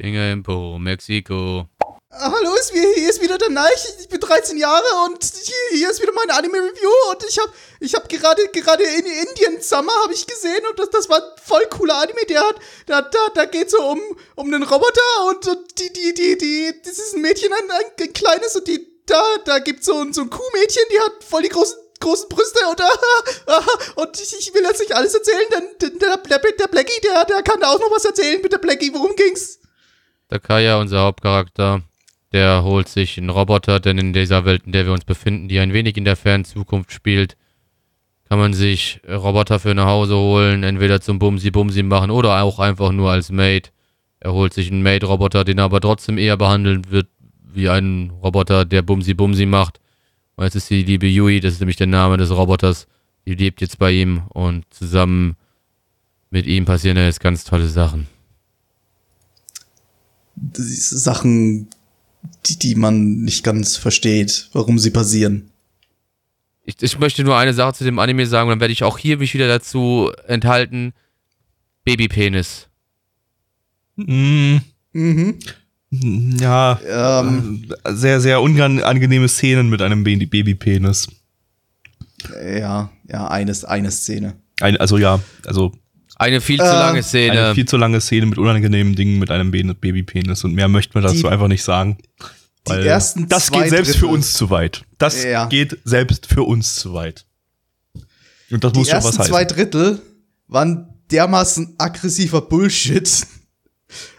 Dinge im Po, Mexiko. Ah, Hallo, hier ist wieder der Neich. Ich bin 13 Jahre und hier, ist wieder meine Anime-Review und ich habe ich hab gerade gerade in Indian Summer habe ich gesehen und das, das war ein voll cooler Anime. Der hat, da, da, da geht so um, um einen Roboter und, und die, die, die, die, das ist ein Mädchen, ein, ein, ein kleines und die, da, da gibt's so so ein Kuhmädchen, die hat voll die großen großen Brüste und, <laughs> und ich, ich will jetzt nicht alles erzählen, denn der, der, der Blackie, der, der kann da auch noch was erzählen mit der Blackie. Worum ging's? Takaya, unser Hauptcharakter, der holt sich einen Roboter, denn in dieser Welt, in der wir uns befinden, die ein wenig in der fernen Zukunft spielt, kann man sich Roboter für nach Hause holen, entweder zum Bumsi-Bumsi machen oder auch einfach nur als Mate. Er holt sich einen Mate-Roboter, den er aber trotzdem eher behandelt wird wie ein Roboter, der Bumsi-Bumsi macht. Und jetzt ist die liebe Yui, das ist nämlich der Name des Roboters, die lebt jetzt bei ihm und zusammen mit ihm passieren jetzt ganz tolle Sachen. Sachen, die, die man nicht ganz versteht, warum sie passieren. Ich, ich möchte nur eine Sache zu dem Anime sagen, und dann werde ich auch hier mich wieder dazu enthalten. Babypenis. Mm, Mhm. ja, Ähm, äh, sehr, sehr unangenehme Szenen mit einem Baby- Babypenis. ja, ja, eines, eine Szene. Ein, also ja, also Eine viel zu Äh, lange eine Szene. viel zu lange Szene mit unangenehmen Dingen mit einem Babypenis und mehr möchte man dazu Die- einfach nicht sagen. Die Weil ersten das zwei geht selbst Drittel, für uns zu weit. Das Ja. geht selbst für uns zu weit. Und das Die muss schon ersten was heißen. zwei Drittel waren dermaßen aggressiver Bullshit.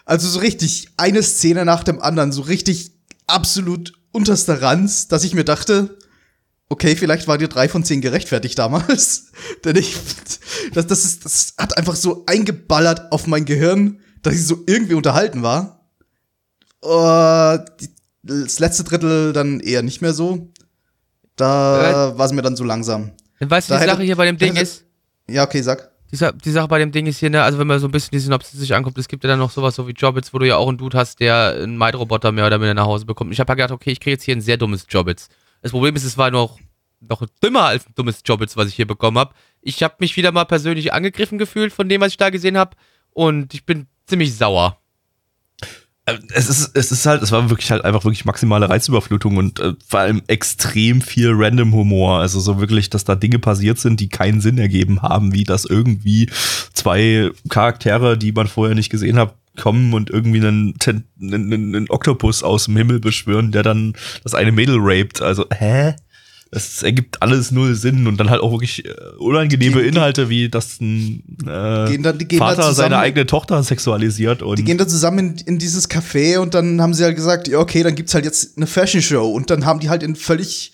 Also so richtig eine Szene nach dem anderen, so richtig absolut unterster Ranz, dass ich mir dachte, okay, vielleicht war dir drei von zehn gerechtfertigt damals. <laughs> Denn ich, das, das, ist, das hat einfach so eingeballert auf mein Gehirn, dass ich so irgendwie unterhalten war. Äh, die, das letzte Drittel dann eher nicht mehr so. Da war es mir dann so langsam. Weißt du, da die hätte- Sache hier bei dem Ding hätte- ist, Ja, okay, sag. Die, die Sache bei dem Ding ist hier, ne, also wenn man so ein bisschen die Synopsis sich anguckt, es gibt ja dann noch sowas so wie Jobbits, wo du ja auch einen Dude hast, der einen Might-Roboter mehr oder minder nach Hause bekommt. Ich habe ja gedacht, okay, ich kriege jetzt hier ein sehr dummes Jobbits. Das Problem ist, es war noch, noch dümmer als ein dummes Jobbits, was ich hier bekommen habe. Ich habe mich wieder mal persönlich angegriffen gefühlt von dem, was ich da gesehen habe. Und ich bin ziemlich sauer. Äh, Es ist, es ist halt, es war wirklich halt einfach wirklich maximale Reizüberflutung und äh, vor allem extrem viel random Humor. Also so wirklich, dass da Dinge passiert sind, die keinen Sinn ergeben haben, wie dass irgendwie zwei Charaktere, die man vorher nicht gesehen hat, kommen und irgendwie einen, einen, einen, Oktopus aus dem Himmel beschwören, der dann das eine Mädel raped. Also, hä? Es ergibt alles null Sinn und dann halt auch wirklich äh, unangenehme Die- Inhalte, wie dass ein äh, Gehen dann- gehen Vater seine zusammen- eigene Tochter sexualisiert und Die gehen dann zusammen in, in dieses Café und dann haben sie halt gesagt, ja, okay, dann gibt's halt jetzt eine Fashion Show und dann haben die halt in völlig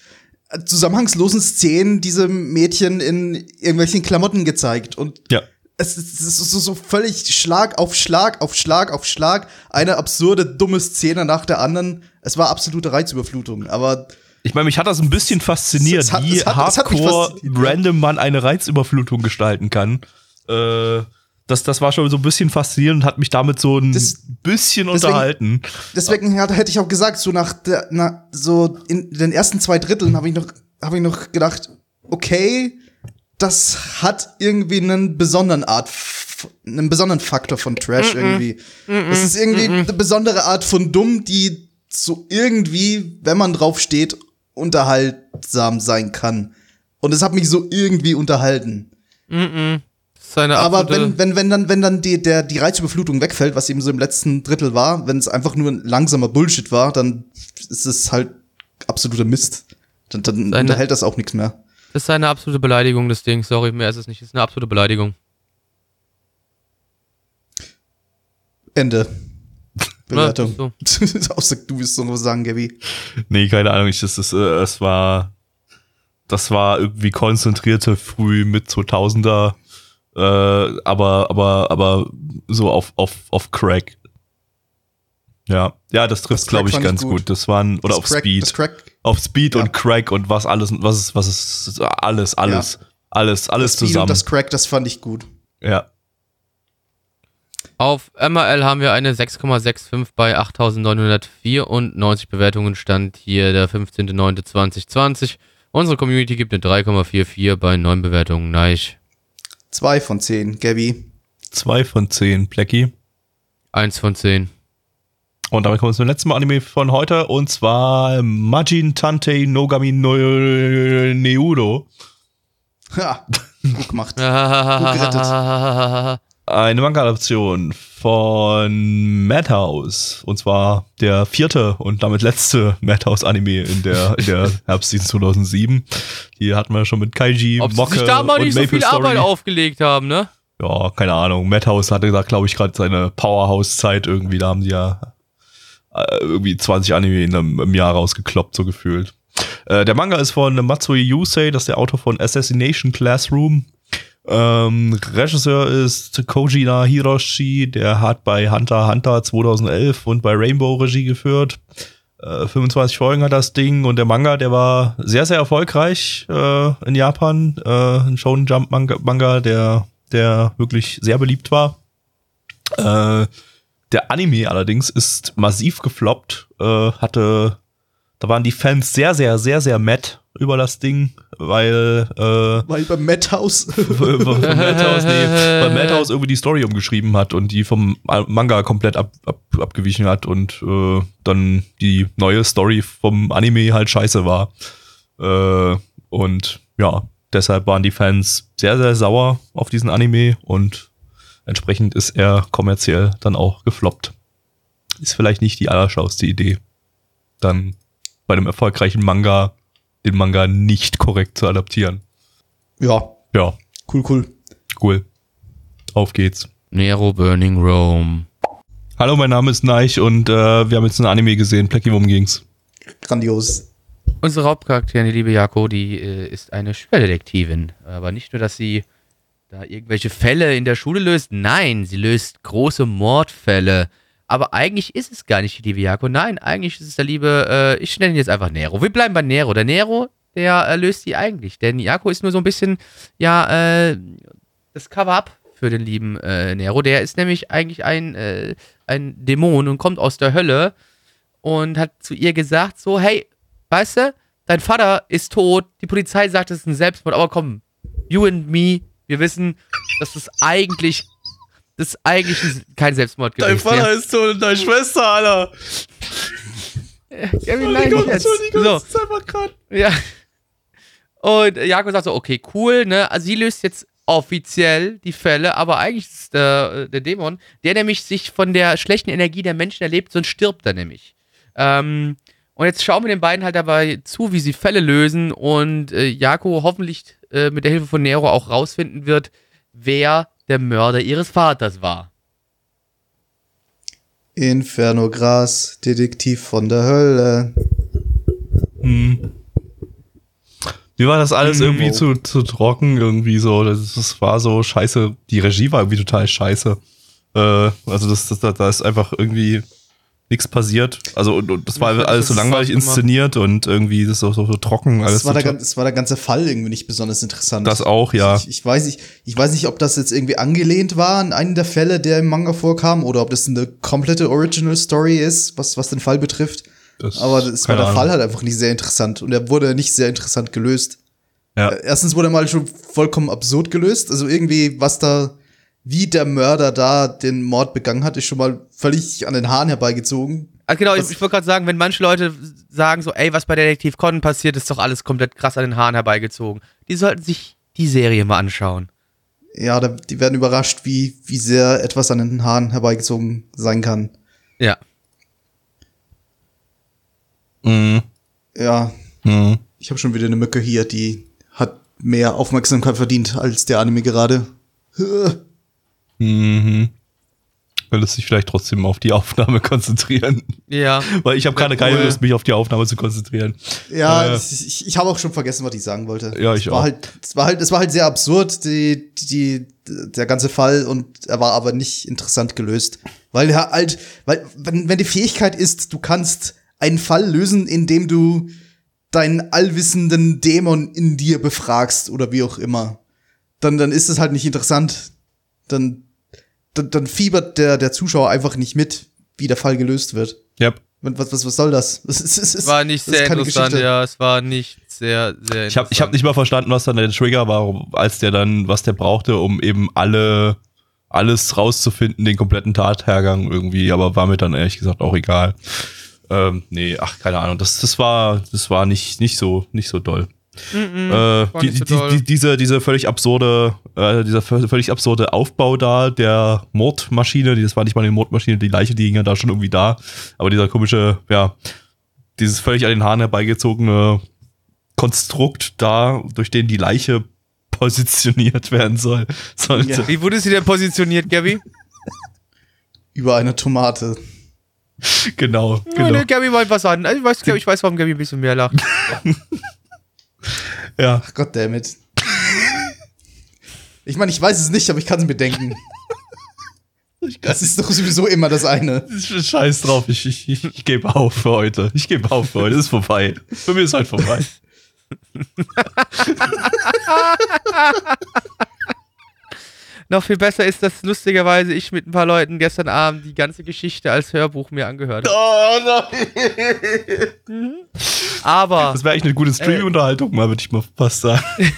äh, zusammenhangslosen Szenen diese Mädchen in irgendwelchen Klamotten gezeigt und ja. Es ist, es ist so, so völlig Schlag auf Schlag auf Schlag auf Schlag eine absurde dumme Szene nach der anderen. Es war absolute Reizüberflutung, aber Ich meine, mich hat das ein bisschen fasziniert, Es hat- wie es hat- hardcore fasziniert, random man eine Reizüberflutung gestalten kann. Äh, das, das war schon so ein bisschen faszinierend und hat mich damit so ein Das- bisschen deswegen- unterhalten. Deswegen hat, hätte ich auch gesagt, so nach der, na, so in den ersten zwei Dritteln habe ich noch, habe ich noch gedacht, okay, das hat irgendwie einen besonderen Art, einen besonderen Faktor von Trash irgendwie. Es ist irgendwie eine besondere Art von dumm, die so irgendwie, wenn man drauf steht, unterhaltsam sein kann. Und es hat mich so irgendwie unterhalten. Das ist eine Aber wenn, wenn, wenn dann, wenn dann die, der, die Reizüberflutung wegfällt, was eben so im letzten Drittel war, wenn es einfach nur ein langsamer Bullshit war, dann ist es halt absoluter Mist. Dann, dann Seine- unterhält das auch nichts mehr. Das ist eine absolute Beleidigung, das Ding. Sorry, mehr ist es nicht. Das ist eine absolute Beleidigung. Ende. <laughs> Bewertung. <laughs> Außer du willst noch was sagen, Gabby. Nee, keine Ahnung, ich, das ist, äh, es war, das war irgendwie konzentrierte früh mit 2000er, äh, aber, aber, aber so auf, auf, auf Crack. Ja, ja, das trifft, glaube ich, ganz gut. gut. Das waren, oder Das auf Crack- Speed. Das Crack. auf Speed Ja. und Crack und was alles, was ist, was ist, alles, alles, alles, alles Das Speed zusammen. und das Crack, das fand ich gut. ja. Auf MRL haben wir eine 6,65 bei 8.994 Bewertungen. Stand hier der 15.09.2020. Unsere Community gibt eine 3,44 bei 9 Bewertungen. Nice. Zwei von zehn, Gabby. Zwei von zehn, Blackie. 1 von 10. Und damit kommen wir zum letzten Anime von heute und zwar Majin Tante Nogami no Neudo. Ha, gut gemacht. <laughs> gerettet. Eine Manga-Adaption von Madhouse. Und zwar der vierte und damit letzte Madhouse-Anime in der, in der <laughs> Herbstseason 2007. Hier hatten wir schon mit Kaiji, Ob sie Mocke sich da mal und nicht so Maple viel Arbeit Story. aufgelegt haben, ne? Ja, keine Ahnung. Madhouse hatte da, glaube ich, gerade seine Powerhouse-Zeit irgendwie. Da haben die ja irgendwie 20 Anime in einem, im Jahr rausgekloppt, so gefühlt. Äh, der Manga ist von Matsui Yusei, das ist der Autor von Assassination Classroom. Ähm, Regisseur ist Kojina Hiroshi, der hat bei Hunter Hunter 2011 und bei Rainbow Regie geführt. Äh, 25 Folgen hat das Ding und der Manga, der war sehr, sehr erfolgreich äh, in Japan. Äh, ein Shonen Jump Manga, Manga der, der wirklich sehr beliebt war. Äh, der Anime allerdings ist massiv gefloppt, äh, hatte, da waren die Fans sehr, sehr, sehr, sehr mad über das Ding, weil äh, Weil beim Madhouse. <laughs> von Madhouse, nee, weil Madhouse irgendwie die Story umgeschrieben hat und die vom Manga komplett ab, ab, abgewichen hat und äh, dann die neue Story vom Anime halt scheiße war. Äh, und ja, deshalb waren die Fans sehr, sehr sauer auf diesen Anime und entsprechend ist er kommerziell dann auch gefloppt. Ist vielleicht nicht die allerschauste Idee, dann bei einem erfolgreichen Manga den Manga nicht korrekt zu adaptieren. ja, Ja, cool, cool. Cool. Auf geht's. Nero Burning Rome. Hallo, mein Name ist Neich und äh, wir haben jetzt ein Anime gesehen. Plecky, worum ging's? Grandios. Unsere Hauptcharakterin, die liebe Jako, die äh, ist eine Schwerdetektivin. Aber nicht nur, dass sie da irgendwelche Fälle in der Schule löst. Nein, sie löst große Mordfälle. Aber eigentlich ist es gar nicht die liebe Jako. Nein, eigentlich ist es der liebe, äh, ich nenne ihn jetzt einfach Nero. Wir bleiben bei Nero. Der Nero, der äh, löst sie eigentlich. Denn Jako ist nur so ein bisschen, ja, äh, das Cover-Up für den lieben äh, Nero. Der ist nämlich eigentlich ein, äh, ein Dämon und kommt aus der Hölle und hat zu ihr gesagt: So, hey, weißt du, dein Vater ist tot, die Polizei sagt, es ist ein Selbstmord, aber komm, you and me, wir wissen, dass das eigentlich, das ist eigentlich kein Selbstmord gewesen. Dein Vater ist tot und deine Schwester, Alter. Ja, wie nein, Entschuldigung, jetzt. Entschuldigung, So. das ist einfach grad. Ja. Und Jakob sagt so, okay, cool, ne? Also sie löst jetzt offiziell die Fälle, aber eigentlich ist der, der Dämon, der nämlich sich von der schlechten Energie der Menschen erlebt, sonst stirbt er nämlich. Ähm, und jetzt schauen wir den beiden halt dabei zu, wie sie Fälle lösen und äh, Jako hoffentlich äh, mit der Hilfe von Nero auch rausfinden wird, wer der Mörder ihres Vaters war. Inferno Gras, Detektiv von der Hölle. Hm. Mir war das alles Hm, irgendwie zu, zu trocken, irgendwie so. Das, das war so scheiße. Die Regie war irgendwie total scheiße. Äh, also das, das, da ist einfach irgendwie nichts passiert. Also und, und das war fand, alles so langweilig inszeniert und irgendwie das ist so, so, so trocken. Alles Das war, so der, das war der ganze Fall irgendwie nicht besonders interessant. Das auch, ja. Ich, ich, weiß nicht, ich weiß nicht, ob das jetzt irgendwie angelehnt war an einen der Fälle, der im Manga vorkam, oder ob das eine komplette Original Story ist, was, was den Fall betrifft. das- Aber das war der Ahnung. Fall halt einfach nicht sehr interessant und er wurde nicht sehr interessant gelöst. Ja. Äh, Erstens wurde er mal schon vollkommen absurd gelöst. Also irgendwie, was da, wie der Mörder da den Mord begangen hat, ist schon mal völlig an den Haaren herbeigezogen. Also genau, ich, ich wollte gerade sagen, wenn manche Leute sagen so, ey, was bei Detektiv Conan passiert, ist doch alles komplett krass an den Haaren herbeigezogen. Die sollten sich die Serie mal anschauen. Ja, da, die werden überrascht, wie, wie sehr etwas an den Haaren herbeigezogen sein kann. Ja. Mhm. Ja, Mhm. ich habe schon wieder eine Mücke hier, die hat mehr Aufmerksamkeit verdient als der Anime gerade. Mhm. Will sich vielleicht trotzdem auf die Aufnahme <laughs> konzentrieren. Ja. Weil ich habe gerade keine. Lust, mich auf die Aufnahme zu konzentrieren. Ja, Äh. ich, ich habe auch schon vergessen, was ich sagen wollte. Ja, ich es war auch. Halt, es war halt, es war halt sehr absurd, die, die, der ganze Fall, und er war aber nicht interessant gelöst. Weil er halt, weil, wenn, wenn die Fähigkeit ist, du kannst einen Fall lösen, indem du deinen allwissenden Dämon in dir befragst oder wie auch immer, dann, dann ist es halt nicht interessant. Dann, dann, dann fiebert der, der Zuschauer einfach nicht mit, wie der Fall gelöst wird. Yep. Was, was, was soll das? <laughs> Das ist, das ist, War nicht das ist sehr interessant, Geschichte. ja. Es war nicht sehr, sehr Ich habe ich hab nicht mal verstanden, was dann der Trigger war, als der dann, was der brauchte, um eben alle, alles rauszufinden, den kompletten Tathergang irgendwie, aber war mir dann ehrlich gesagt auch egal. Ähm, nee, ach, keine Ahnung. Das, das war, das war nicht, nicht so, nicht so doll. Äh, die, so die, die, diese, diese völlig absurde, äh, dieser vö- völlig absurde Aufbau da der Mordmaschine, die, das war nicht mal eine Mordmaschine, die Leiche, die hing ja da schon irgendwie da, aber dieser komische, ja, dieses völlig an den Haaren herbeigezogene Konstrukt da, durch den die Leiche positioniert werden soll. <laughs> Sollte. Ja. Wie wurde sie denn positioniert, Gabby? Über eine Tomate. Genau, genau. ne, Gabby wollte was an. Ich weiß, ich weiß, warum Gabby ein bisschen mehr lacht. <laughs> Ja. Ach Gott damit. Ich meine, ich weiß es nicht, aber ich kann es mir denken. Das ist doch sowieso immer das eine. Scheiß drauf, ich, ich, ich, ich gebe auf für heute. Ich gebe auf für heute. Ist vorbei. Für mich ist halt vorbei. Noch viel besser ist, dass lustigerweise ich mit ein paar Leuten gestern Abend die ganze Geschichte als Hörbuch mir angehört habe. Oh nein. <laughs> Aber Das wäre eigentlich eine gute Streaming-Unterhaltung, mal würde ich mal fast sagen. <laughs>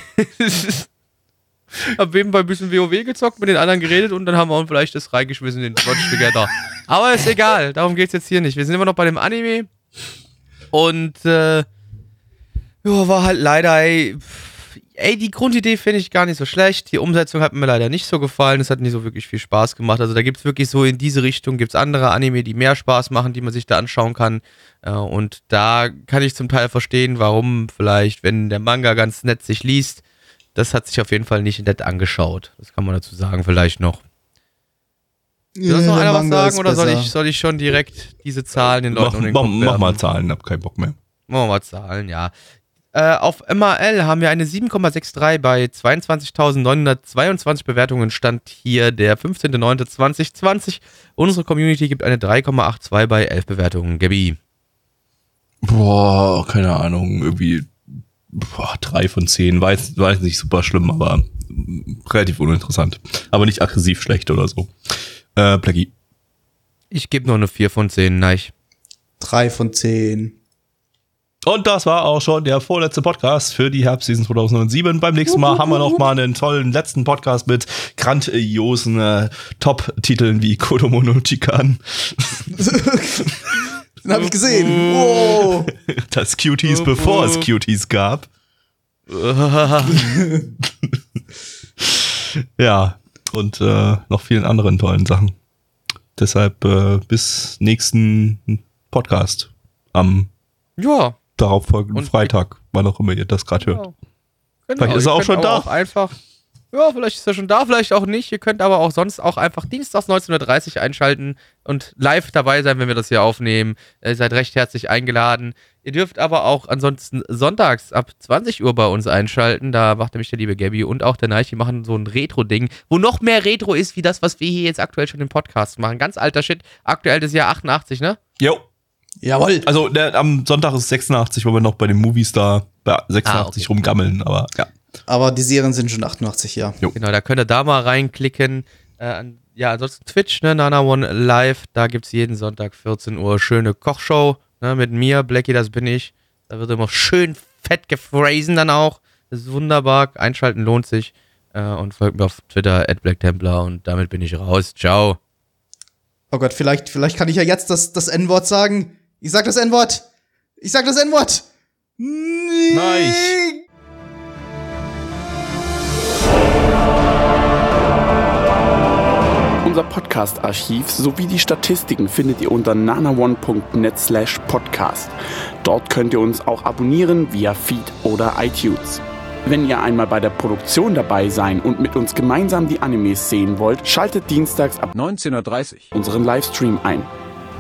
hab nebenbei ein bisschen WoW gezockt, mit den anderen geredet und dann haben wir uns vielleicht das reingeschmissen in den Watch Together. Aber ist egal, darum geht's jetzt hier nicht. Wir sind immer noch bei dem Anime und äh, ja, war halt leider, ey, pff, ey, die Grundidee finde ich gar nicht so schlecht. Die Umsetzung hat mir leider nicht so gefallen. Es hat nicht so wirklich viel Spaß gemacht. Also da gibt's wirklich so in diese Richtung, gibt's andere Anime, die mehr Spaß machen, die man sich da anschauen kann. Äh, und da kann ich zum Teil verstehen, warum vielleicht, wenn der Manga ganz nett sich liest, das hat sich auf jeden Fall nicht nett angeschaut. Das kann man dazu sagen, vielleicht noch. Will das noch einer was sagen oder soll ich, soll ich schon direkt diese Zahlen den Leuten Mach, um den mach, Kopf mach mal Zahlen, hab keinen Bock mehr. Machen wir mal Zahlen, ja. Äh, auf MAL haben wir eine 7,63 bei 22.922 Bewertungen. Stand hier der 15.09.2020. Unsere Community gibt eine 3,82 bei 11 Bewertungen. Gabi. Boah, keine Ahnung, irgendwie boah, drei von zehn. War jetzt, war jetzt nicht super schlimm, aber relativ uninteressant. Aber nicht aggressiv schlecht oder so. Äh, Blackie. Ich gebe nur eine 4 von 10, nein. Drei von zehn. Und das war auch schon der vorletzte Podcast für die Herbstseason 2007. Beim nächsten Mal haben wir noch mal einen tollen letzten Podcast mit grandiosen äh, Top-Titeln wie Kodomo no Chikan, <laughs> Den habe ich gesehen. Wow. das Cuties, bevor es Cuties gab. <laughs> Ja, und äh, noch vielen anderen tollen Sachen. Deshalb äh, bis nächsten Podcast am Ja. Darauffolgenden Freitag, wann auch immer ihr das gerade hört. Genau. Genau, Vielleicht ist er auch schon da. Auch einfach, ja, vielleicht ist er schon da, vielleicht auch nicht. Ihr könnt aber auch sonst auch einfach dienstags 19.30 Uhr einschalten und live dabei sein, wenn wir das hier aufnehmen. Ihr seid recht herzlich eingeladen. Ihr dürft aber auch ansonsten sonntags ab 20 Uhr bei uns einschalten. Da macht nämlich der liebe Gabby und auch der Nike machen so ein Retro-Ding, wo noch mehr Retro ist, wie das, was wir hier jetzt aktuell schon im Podcast machen. Ganz alter Shit. Aktuell das Jahr 88, ne? Jo. Jawohl. Also der, am Sonntag ist 86, weil wir noch bei den Movies da bei 86 Ah, okay. rumgammeln, aber ja. Aber die Serien sind schon 88, ja. Genau, da könnt ihr da mal reinklicken. Äh, ja, ansonsten Twitch, ne, Nana One Live, da gibt es jeden Sonntag 14 Uhr schöne Kochshow, ne, mit mir, Blackie, das bin ich. Da wird immer schön fett gefräsen dann auch. Das ist wunderbar. Einschalten lohnt sich. Äh, und folgt mir auf Twitter, at BlackTemplar und damit bin ich raus. Ciao. Oh Gott, vielleicht, vielleicht kann ich ja jetzt das, das N-Wort sagen. Ich sag das N-Wort. Ich sag das N-Wort. Nein. Unser Podcast-Archiv sowie die Statistiken findet ihr unter nanaone.net slash podcast. Dort könnt ihr uns auch abonnieren via Feed oder iTunes. Wenn ihr einmal bei der Produktion dabei sein und mit uns gemeinsam die Animes sehen wollt, schaltet dienstags ab 19.30 unseren Livestream ein.